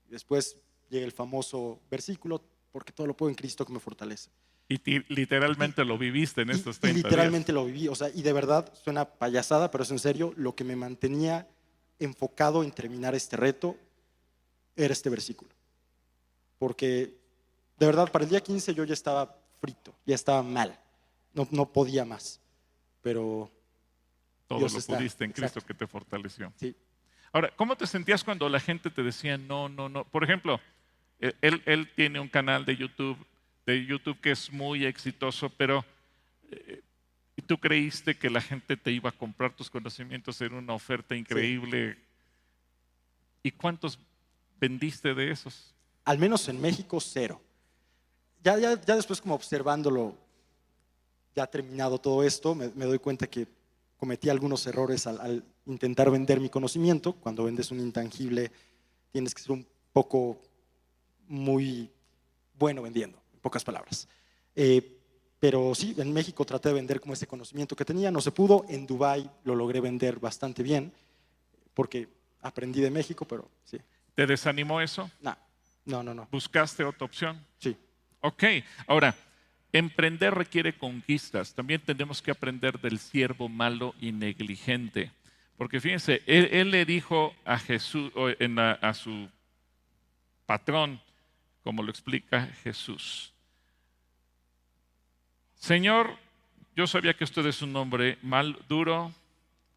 después llega el famoso versículo, porque todo lo puedo en Cristo que me fortalece. Y literalmente lo viviste en estos 30 y literalmente lo viví, o sea, y de verdad suena payasada, pero es en serio, lo que me mantenía enfocado en terminar este reto era este versículo. Porque de verdad, para el día 15 yo ya estaba frito, ya estaba mal no, no podía más. Pero todo lo pudiste en Cristo que te fortaleció. Sí. Ahora, ¿cómo te sentías cuando la gente te decía no, no, no? Por ejemplo, e, él, él tiene un canal de YouTube, de YouTube que es muy exitoso, pero eh, tú creíste que la gente te iba a comprar tus conocimientos en una oferta increíble. ¿Y cuántos vendiste de esos? Al menos en México, cero. Ya, ya, ya después como observándolo ya terminado todo esto, me, doy cuenta que cometí algunos errores al, intentar vender mi conocimiento. Cuando vendes un intangible, tienes que ser un poco muy bueno vendiendo, en pocas palabras. Eh, pero sí, en México traté de vender como ese conocimiento que tenía, no se pudo. En Dubai lo logré vender bastante bien, porque aprendí de México, pero sí. ¿Te desanimó eso? No, no, no. no. ¿Buscaste otra opción? Sí. Ok, ahora, Emprender requiere conquistas. También tenemos que aprender del siervo malo y negligente. Porque fíjense, él, le dijo a Jesús, a, su patrón, como lo explica Jesús. Señor, yo sabía que usted es un hombre mal, duro,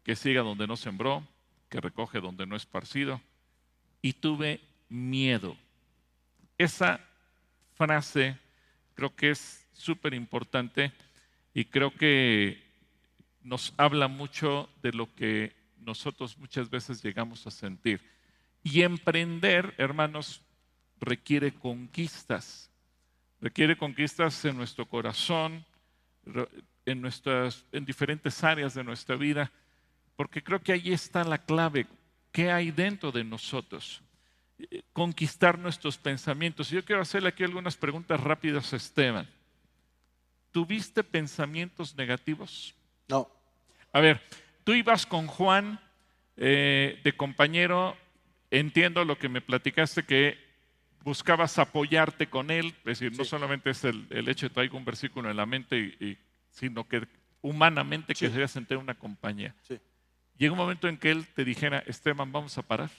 que siga donde no sembró, que recoge donde no es esparcido, y tuve miedo. Esa frase creo que es súper importante y creo que nos habla mucho de lo que nosotros muchas veces llegamos a sentir. Y emprender, hermanos, requiere conquistas. Requiere conquistas en nuestro corazón, en, nuestras, en diferentes áreas de nuestra vida, porque creo que ahí está la clave. ¿Qué hay dentro de nosotros? Conquistar nuestros pensamientos. Y yo quiero hacerle aquí algunas preguntas rápidas a Esteban. ¿Tuviste pensamientos negativos? No. A ver, tú ibas con Juan eh, de compañero, entiendo lo que me platicaste, que buscabas apoyarte con él, es decir, no solamente es el, hecho de traigo un versículo en la mente, sino que humanamente que querías sentir una compañía. Sí. Llegó un momento en que él te dijera, Esteban, vamos a parar.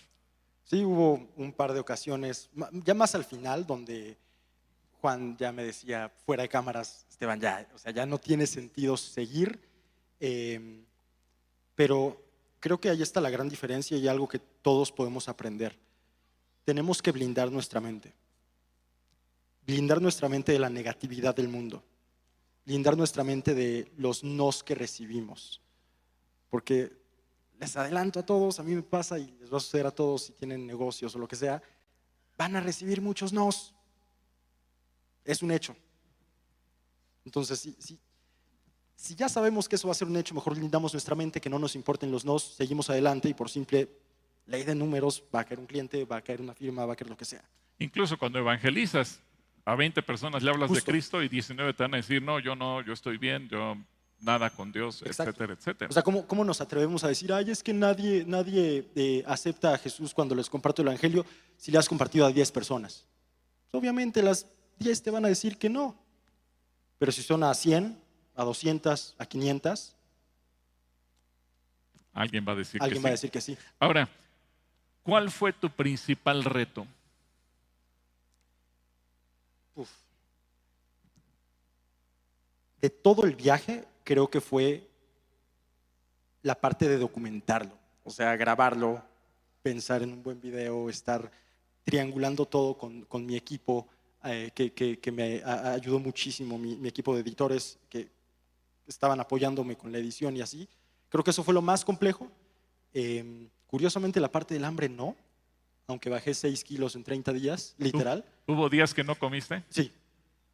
Sí, hubo un par de ocasiones, ya más al final, donde Juan ya me decía, fuera de cámaras, Esteban, ya, o sea, ya no tiene sentido seguir. Em, pero creo que ahí está la gran diferencia y algo que todos podemos aprender. Tenemos que blindar nuestra mente. Blindar nuestra mente de la negatividad del mundo. Blindar nuestra mente de los nos que recibimos. Porque les adelanto a todos, a mí me pasa y les va a suceder a todos si tienen negocios o lo que sea, van a recibir muchos nos es un hecho. Entonces, si, ya sabemos que eso va a ser un hecho, mejor lindamos nuestra mente, que no nos importen los nos, seguimos adelante y por simple ley de números va a caer un cliente, va a caer una firma, va a caer lo que sea. Incluso cuando evangelizas, a 20 personas le hablas de Cristo y 19 te van a decir, no, yo no, yo estoy bien, yo nada con Dios, etcétera, etcétera. O sea, ¿cómo, ¿cómo, nos atrevemos a decir, ay, es que nadie, nadie eh, acepta a Jesús cuando les comparto el Evangelio si le has compartido a 10 personas? Obviamente las 10 te van a decir que no. Pero si son a 100, a 200, a 500. Alguien va a decir Alguien que va a decir que sí. Ahora, ¿cuál fue tu principal reto? De todo el viaje, creo que fue la parte de documentarlo, o sea, grabarlo, pensar en un buen video, estar triangulando todo con, con mi equipo, eh, que, que- me ayudó muchísimo, mi, equipo de editores que estaban apoyándome con la edición y así. Creo que eso fue lo más complejo. Eh, curiosamente, la parte del hambre no, aunque bajé 6 kilos en 30 días, literal. ¿Hubo días que no comiste? Sí.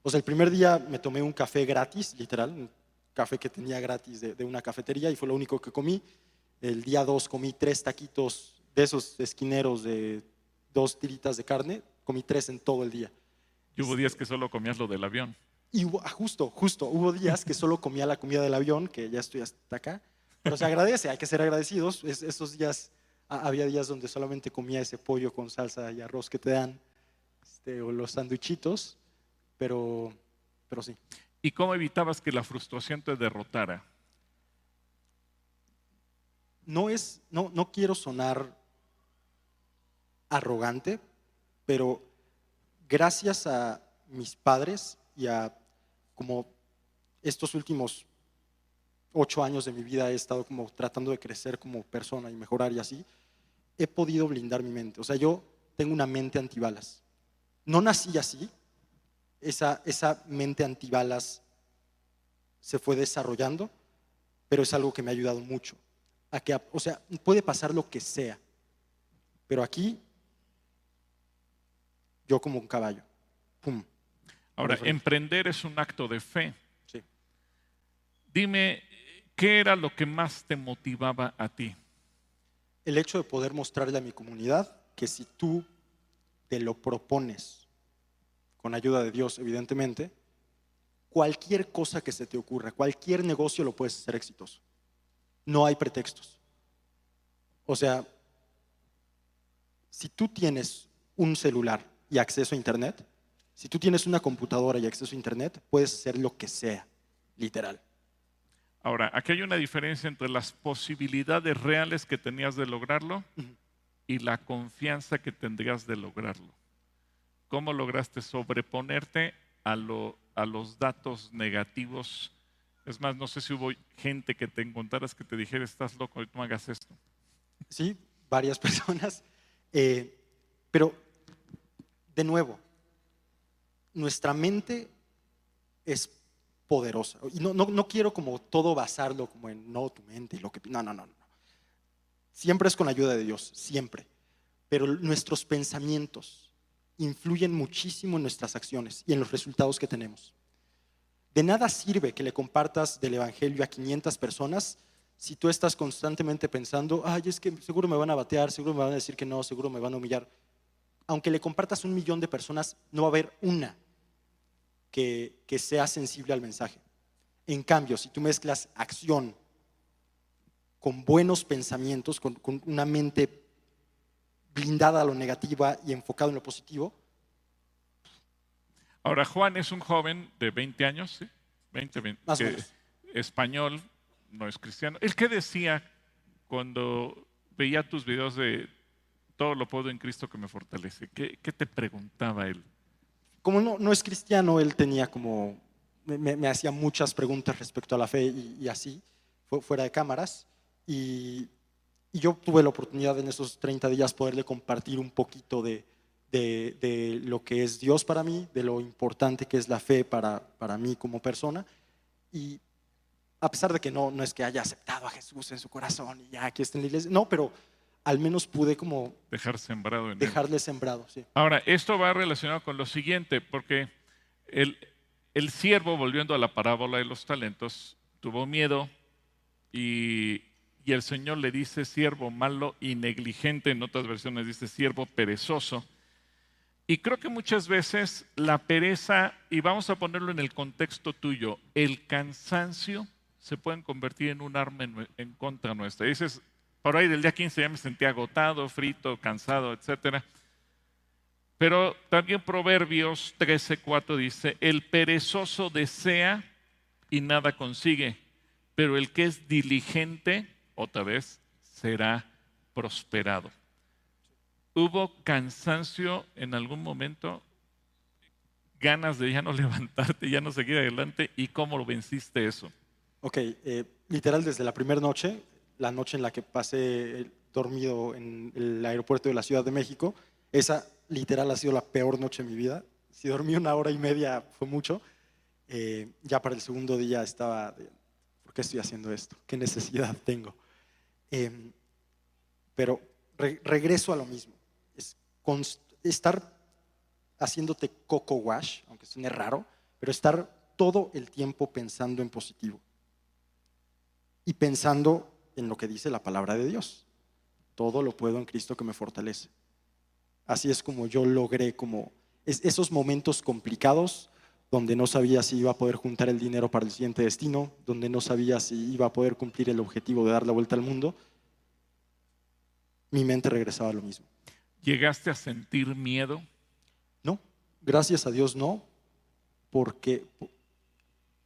O sea, el primer día me tomé un café gratis, literal, un café que tenía gratis de, de una cafetería y fue lo único que comí. El día dos comí tres taquitos de esos esquineros de dos tiritas de carne, comí tres en todo el día. Y hubo días que solo comías lo del avión. Y hubo- ah, justo, justo, hubo días que solo comía la comida del avión, que ya estoy hasta acá, pero se agradece, hay que ser agradecidos. Es- esos días, había días donde solamente comía ese pollo con salsa y arroz que te dan, este, o los sanduichitos, pero, pero sí. ¿Y cómo evitabas que la frustración te derrotara? no es, no, no quiero sonar arrogante, pero gracias a mis padres y a como estos últimos ocho años de mi vida he estado como tratando de crecer como persona y mejorar y así, he podido blindar mi mente. O sea, yo tengo una mente antibalas. No nací así, esa, esa mente antibalas se fue desarrollando, pero es algo que me ha ayudado mucho. A que, o sea, puede pasar lo que sea, pero aquí yo como un caballo. Pum. Ahora, emprender es un acto de fe. Sí. Dime, ¿qué era lo que más te motivaba a ti? El hecho de poder mostrarle a mi comunidad que si tú te lo propones, con ayuda de Dios, evidentemente, cualquier cosa que se te ocurra, cualquier negocio lo puedes hacer exitoso. No hay pretextos. O sea, si tú tienes un celular y acceso a Internet, si tú tienes una computadora y acceso a Internet, puedes hacer lo que sea, literal. Ahora, aquí hay una diferencia entre las posibilidades reales que tenías de lograrlo y la confianza que tendrías de lograrlo. ¿Cómo lograste sobreponerte a, lo- a los datos negativos? Es más, no sé si hubo gente que te encontraras que te dijera, estás loco, no hagas esto. sí, varias personas. Eh, pero, de nuevo, nuestra mente es poderosa. No, no, quiero como todo basarlo como en no tu mente y lo que... No, no, no, no. Siempre es con ayuda de Dios, siempre. Pero nuestros pensamientos influyen muchísimo en nuestras acciones y en los resultados que tenemos. De nada sirve que le compartas del Evangelio a 500 personas si tú estás constantemente pensando, ay, es que seguro me van a batear, seguro me van a decir que no, seguro me van a humillar. Aunque le compartas un millón de personas, no va a haber una que, que sea sensible al mensaje. En cambio, si tú mezclas acción con buenos pensamientos, con, con una mente blindada a lo negativa y enfocado en lo positivo, Ahora, Juan es un joven de 20 años, ¿sí? 20, 20, Más o que- menos. español, no es cristiano. ¿El qué decía cuando veía tus videos de todo lo puedo en Cristo que me fortalece? ¿Qué, qué te preguntaba él? Como no, es cristiano, él tenía como, me, hacía muchas preguntas respecto a la fe y, así, fu- fuera de cámaras. Y, yo tuve la oportunidad en esos 30 días poderle compartir un poquito de, lo que es Dios para mí, de lo importante que es la fe para, para mí como persona. Y a pesar de que no, no es que haya aceptado a Jesús en su corazón y ya aquí está en la iglesia, no, pero al menos pude como Dejar sembrado en él. dejarle sembrado, sí. Ahora, esto va relacionado con lo siguiente, porque el, el siervo, volviendo a la parábola de los talentos, tuvo miedo y, y el Señor le dice siervo malo y negligente, en otras versiones dice siervo perezoso. Y creo que muchas veces la pereza, y vamos a ponerlo en el contexto tuyo, el cansancio se pueden convertir en un arma en, en contra nuestra. Dices, por ahí del día 15 ya me sentía agotado, frito, cansado, etcétera. Pero también Proverbios 13:4 dice, el perezoso desea y nada consigue, pero el que es diligente, otra vez, será prosperado. ¿Hubo cansancio en algún momento? ¿Ganas de ya no levantarte, ya no seguir adelante? ¿Y cómo lo venciste eso? Ok, eh, literal desde la primera noche, la noche en la que pasé dormido en el aeropuerto de la Ciudad de México, esa literal ha sido la peor noche de mi vida. Si dormí una hora y media fue mucho. Eh, ya para el segundo día estaba, de, ¿por qué estoy haciendo esto? ¿Qué necesidad tengo? Eh, pero re regreso a lo mismo estar haciéndote coco wash, aunque suene raro, pero estar todo el tiempo pensando en positivo y pensando en lo que dice la palabra de Dios. Todo lo puedo en Cristo que me fortalece. Así es como yo logré como esos momentos complicados donde no sabía si iba a poder juntar el dinero para el siguiente destino, donde no sabía si iba a poder cumplir el objetivo de dar la vuelta al mundo, mi mente regresaba a lo mismo. ¿Llegaste a sentir miedo? No, gracias a Dios no, porque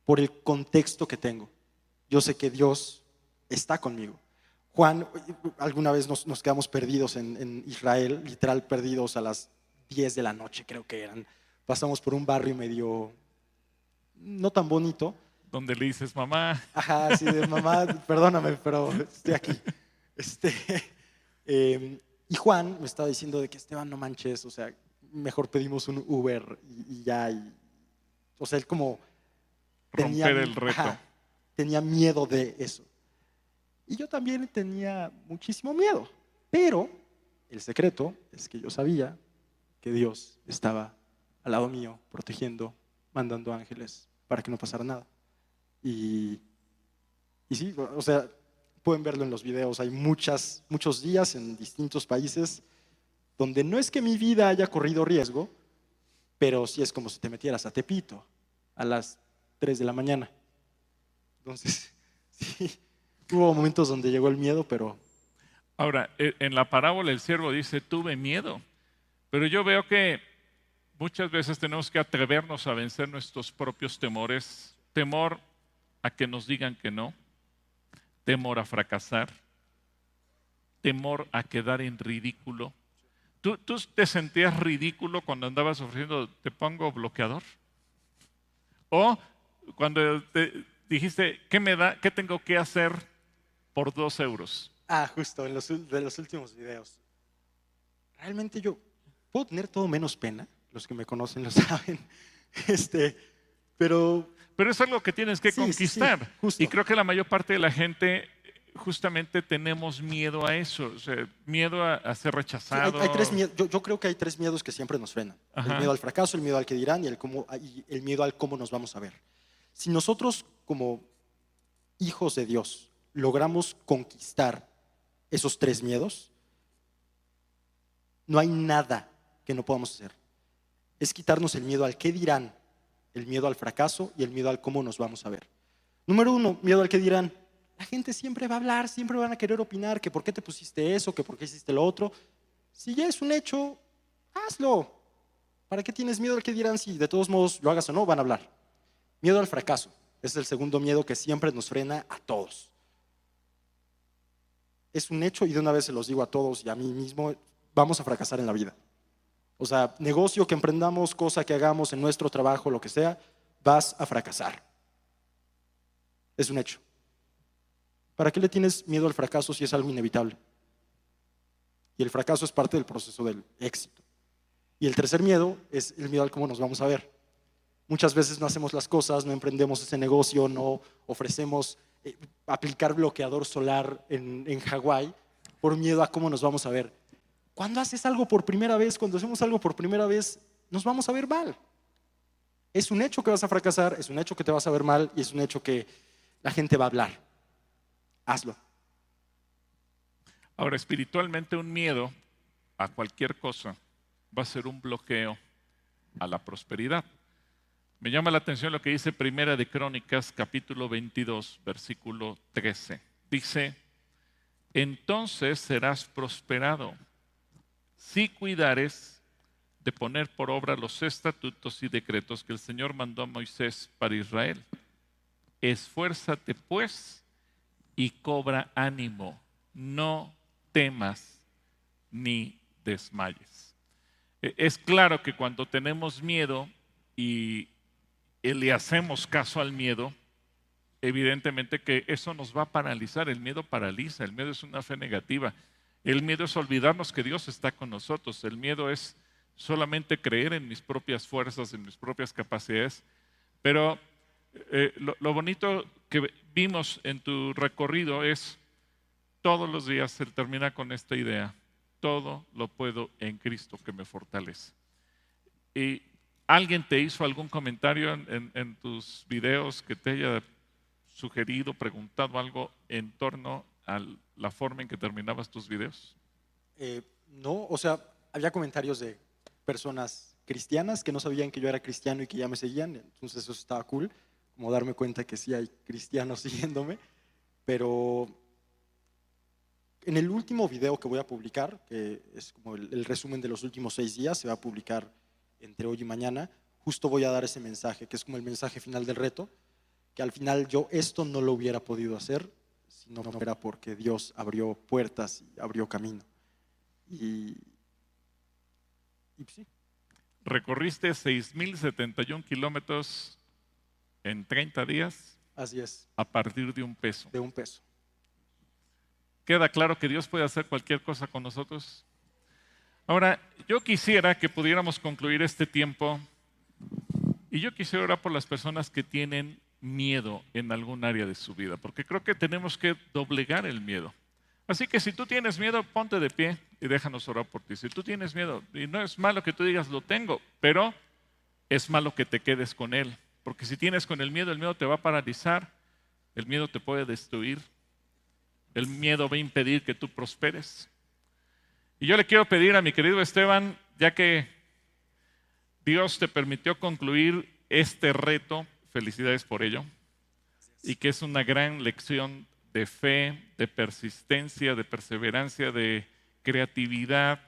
por el contexto que tengo. Yo sé que Dios está conmigo. Juan, alguna vez nos, quedamos perdidos en, Israel, literal perdidos a las 10 de la noche, creo que eran. Pasamos por un barrio medio, no tan bonito. Donde le dices, mamá. Ajá, sí, de mamá, perdóname, pero estoy aquí. Este, eh, y Juan me estaba diciendo de que Esteban, no manches, o sea, mejor pedimos un Uber y, ya. o sea, él como... Tenía, el reto. tenía miedo de eso. Y yo también tenía muchísimo miedo. Pero el secreto es que yo sabía que Dios estaba al lado mío, protegiendo, mandando ángeles para que no pasara nada. Y, y sí, o sea, pueden verlo en los videos, hay muchas, muchos días en distintos países donde no es que mi vida haya corrido riesgo, pero sí es como si te metieras a Tepito a las 3 de la mañana. Entonces, sí, hubo momentos donde llegó el miedo, pero... Ahora, e, en la parábola el siervo dice, tuve miedo, pero yo veo que muchas veces tenemos que atrevernos a vencer nuestros propios temores, temor a que nos digan que no, temor a fracasar, temor a quedar en ridículo. ¿Tú, te sentías ridículo cuando andabas ofreciendo, te pongo bloqueador? O cuando te dijiste, ¿qué me da, qué tengo que hacer por dos euros? Ah, justo, en los, de los últimos videos. Realmente yo puedo tener todo menos pena, los que me conocen lo saben. Este, pero pero es algo que tienes que conquistar. y creo que la mayor parte de la gente justamente tenemos miedo a eso, miedo a, ser rechazado. Hay, tres yo, creo que hay tres miedos que siempre nos frenan. El miedo al fracaso, el miedo al que dirán y el, cómo, y el miedo al cómo nos vamos a ver. Si nosotros como hijos de Dios logramos conquistar esos tres miedos, no hay nada que no podamos hacer. Es quitarnos el miedo al qué dirán el miedo al fracaso y el miedo al cómo nos vamos a ver. Número uno, miedo al que dirán. La gente siempre va a hablar, siempre van a querer opinar que por qué te pusiste eso, que por qué hiciste lo otro. Si ya es un hecho, hazlo. ¿Para qué tienes miedo al que dirán si de todos modos lo hagas o no? Van a hablar. Miedo al fracaso. Es el segundo miedo que siempre nos frena a todos. Es un hecho y de una vez se los digo a todos y a mí mismo, vamos a fracasar en la vida. O sea, negocio que emprendamos, cosa que hagamos en nuestro trabajo, lo que sea, vas a fracasar. Es un hecho. ¿Para qué le tienes miedo al fracaso si es algo inevitable? Y el fracaso es parte del proceso del éxito. Y el tercer miedo es el miedo al cómo nos vamos a ver. Muchas veces no hacemos las cosas, no emprendemos ese negocio, no ofrecemos aplicar bloqueador solar en, en Hawái por miedo a cómo nos vamos a ver. Cuando haces algo por primera vez, cuando hacemos algo por primera vez, nos vamos a ver mal. Es un hecho que vas a fracasar, es un hecho que te vas a ver mal y es un hecho que la gente va a hablar. Hazlo. Ahora, espiritualmente un miedo a cualquier cosa va a ser un bloqueo a la prosperidad. Me llama la atención lo que dice Primera de Crónicas, capítulo 22, versículo 13. Dice, entonces serás prosperado si cuidares de poner por obra los estatutos y decretos que el Señor mandó a Moisés para Israel. Esfuérzate pues y cobra ánimo. no temas ni desmayes. E, es claro que cuando tenemos miedo y le hacemos caso al miedo, evidentemente que eso nos va a paralizar. El miedo paraliza, el miedo es una fe negativa. El miedo es olvidarnos que Dios está con nosotros. El miedo es solamente creer en mis propias fuerzas, en mis propias capacidades. Pero eh, lo, bonito que vimos en tu recorrido es todos los días él termina con esta idea. Todo lo puedo en Cristo que me fortalece. Y alguien te hizo algún comentario en tus videos que te haya sugerido, preguntado algo en torno a la forma en que terminabas tus videos? Eh, no, o sea, había comentarios de personas cristianas que no sabían que yo era cristiano y que ya me seguían, entonces eso estaba cool, como darme cuenta que sí hay cristianos siguiéndome, pero en el último video que voy a publicar, que es como el, el resumen de los últimos seis días, se va a publicar entre hoy y mañana, justo voy a dar ese mensaje, que es como el mensaje final del reto, que al final yo esto no lo hubiera podido hacer si no fuera porque Dios abrió puertas y abrió camino. Y, y sí. Recorriste 6.071 kilómetros en 30 días. Así es. A partir de un peso. De un peso. ¿Queda claro que Dios puede hacer cualquier cosa con nosotros? Ahora, yo quisiera que pudiéramos concluir este tiempo y yo quisiera orar por las personas que tienen miedo en algún área de su vida, porque creo que tenemos que doblegar el miedo. Así que si tú tienes miedo, ponte de pie y déjanos orar por ti. Si tú tienes miedo, y no es malo que tú digas lo tengo, pero es malo que te quedes con él, porque si tienes con el miedo, el miedo te va a paralizar, el miedo te puede destruir, el miedo va a impedir que tú prosperes. Y yo le quiero pedir a mi querido Esteban, ya que Dios te permitió concluir este reto, Felicidades por ello. Y que es una gran lección de fe, de persistencia, de perseverancia, de creatividad,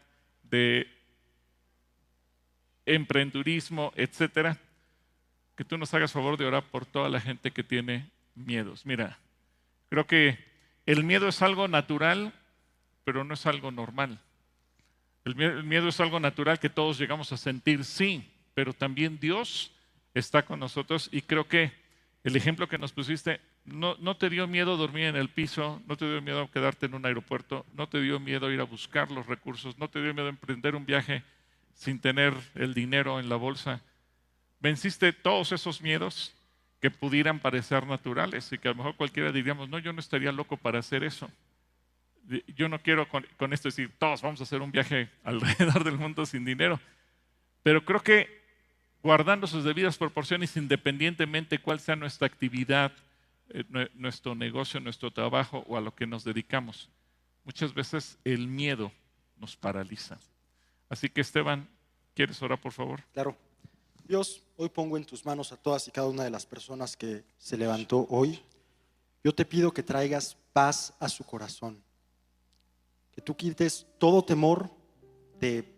de emprendurismo, etcétera. Que tú nos hagas favor de orar por toda la gente que tiene miedos. Mira, creo que el miedo es algo natural, pero no es algo normal. El miedo es algo natural que todos llegamos a sentir, sí, pero también Dios está con nosotros y creo que el ejemplo que nos pusiste, no, te dio miedo dormir en el piso, no te dio miedo quedarte en un aeropuerto, no te dio miedo ir a buscar los recursos, no te dio miedo emprender un viaje sin tener el dinero en la bolsa. Venciste todos esos miedos que pudieran parecer naturales y que a lo mejor cualquiera diríamos, no, yo no estaría loco para hacer eso. Yo no quiero con, con esto decir, todos vamos a hacer un viaje alrededor del mundo sin dinero, pero creo que guardando sus debidas proporciones independientemente cuál sea nuestra actividad, eh, nuestro negocio, nuestro trabajo o a lo que nos dedicamos. Muchas veces el miedo nos paraliza. Así que Esteban, ¿quieres orar por favor? Claro. Dios, hoy pongo en tus manos a todas y cada una de las personas que se levantó hoy. Yo te pido que traigas paz a su corazón. Que tú quites todo temor de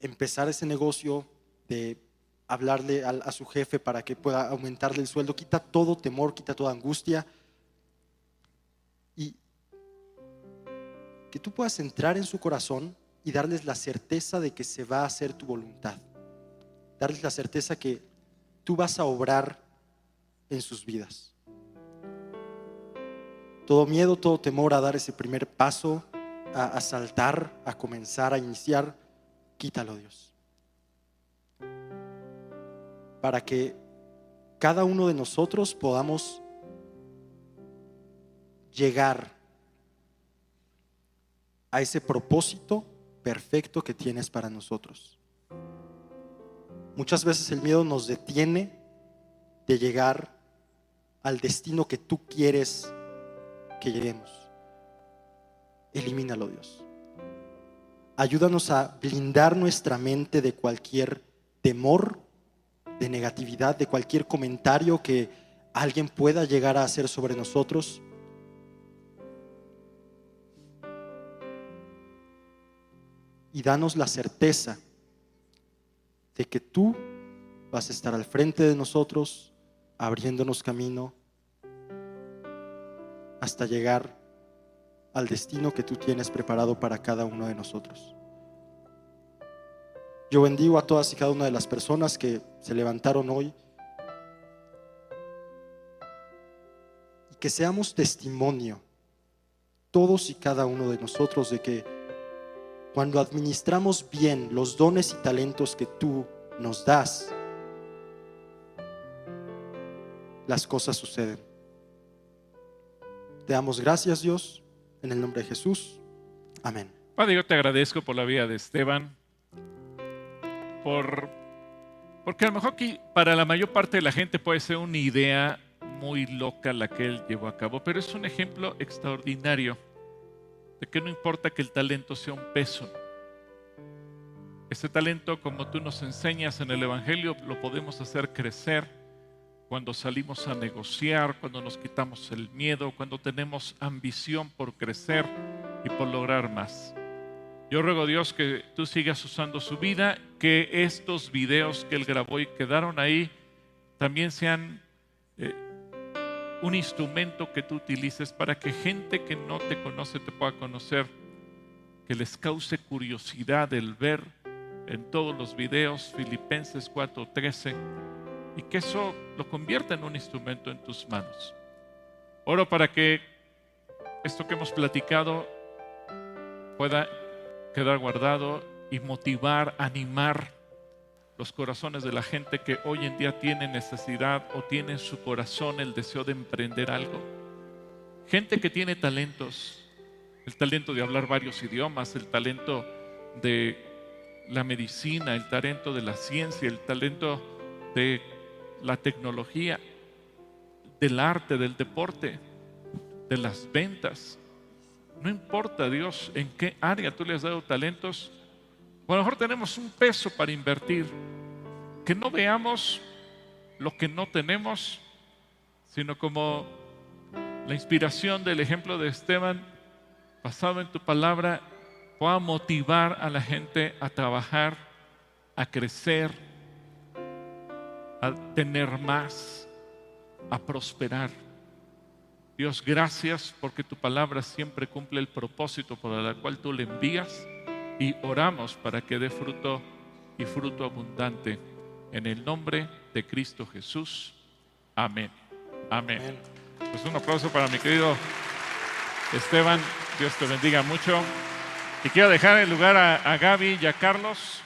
empezar ese negocio, de hablarle a, su jefe para que pueda aumentarle el sueldo, quita todo temor, quita toda angustia. Y que tú puedas entrar en su corazón y darles la certeza de que se va a hacer tu voluntad. Darles la certeza que tú vas a obrar en sus vidas. Todo miedo, todo temor a dar ese primer paso, a, saltar, a comenzar, a iniciar, quítalo Dios para que cada uno de nosotros podamos llegar a ese propósito perfecto que tienes para nosotros. Muchas veces el miedo nos detiene de llegar al destino que tú quieres que lleguemos. Elimínalo, Dios. Ayúdanos a blindar nuestra mente de cualquier temor de negatividad, de cualquier comentario que alguien pueda llegar a hacer sobre nosotros. Y danos la certeza de que tú vas a estar al frente de nosotros, abriéndonos camino hasta llegar al destino que tú tienes preparado para cada uno de nosotros. Yo bendigo a todas y cada una de las personas que se levantaron hoy y que seamos testimonio, todos y cada uno de nosotros, de que cuando administramos bien los dones y talentos que tú nos das, las cosas suceden. Te damos gracias, Dios, en el nombre de Jesús. Amén. Padre, yo te agradezco por la vida de Esteban, por, porque a lo mejor aquí para la mayor parte de la gente puede ser una idea muy loca la que él llevó a cabo, pero es un ejemplo extraordinario de que no importa que el talento sea un peso. Ese talento, como tú nos enseñas en el Evangelio, lo podemos hacer crecer cuando salimos a negociar, cuando nos quitamos el miedo, cuando tenemos ambición por crecer y por lograr más. Yo ruego a Dios que tú sigas usando su vida, que estos videos que él grabó y quedaron ahí también sean eh, un instrumento que tú utilices para que gente que no te conoce te pueda conocer, que les cause curiosidad el ver en todos los videos Filipenses 4:13 y que eso lo convierta en un instrumento en tus manos. Oro para que esto que hemos platicado pueda quedar guardado y motivar, animar los corazones de la gente que hoy en día tiene necesidad o tiene en su corazón el deseo de emprender algo. Gente que tiene talentos, el talento de hablar varios idiomas, el talento de la medicina, el talento de la ciencia, el talento de la tecnología, del arte, del deporte, de las ventas. No importa, Dios, en qué área tú le has dado talentos. a lo mejor tenemos un peso para invertir. Que no veamos lo que no tenemos, sino como la inspiración del ejemplo de Esteban, basado en tu palabra, pueda motivar a la gente a trabajar, a crecer, a tener más, a prosperar. Dios, gracias porque tu palabra siempre cumple el propósito por el cual tú le envías y oramos para que dé fruto y fruto abundante. En el nombre de Cristo Jesús. Amén. Amén. Pues un aplauso para mi querido Esteban. Dios te bendiga mucho. Y quiero dejar el lugar a, a Gaby y a Carlos.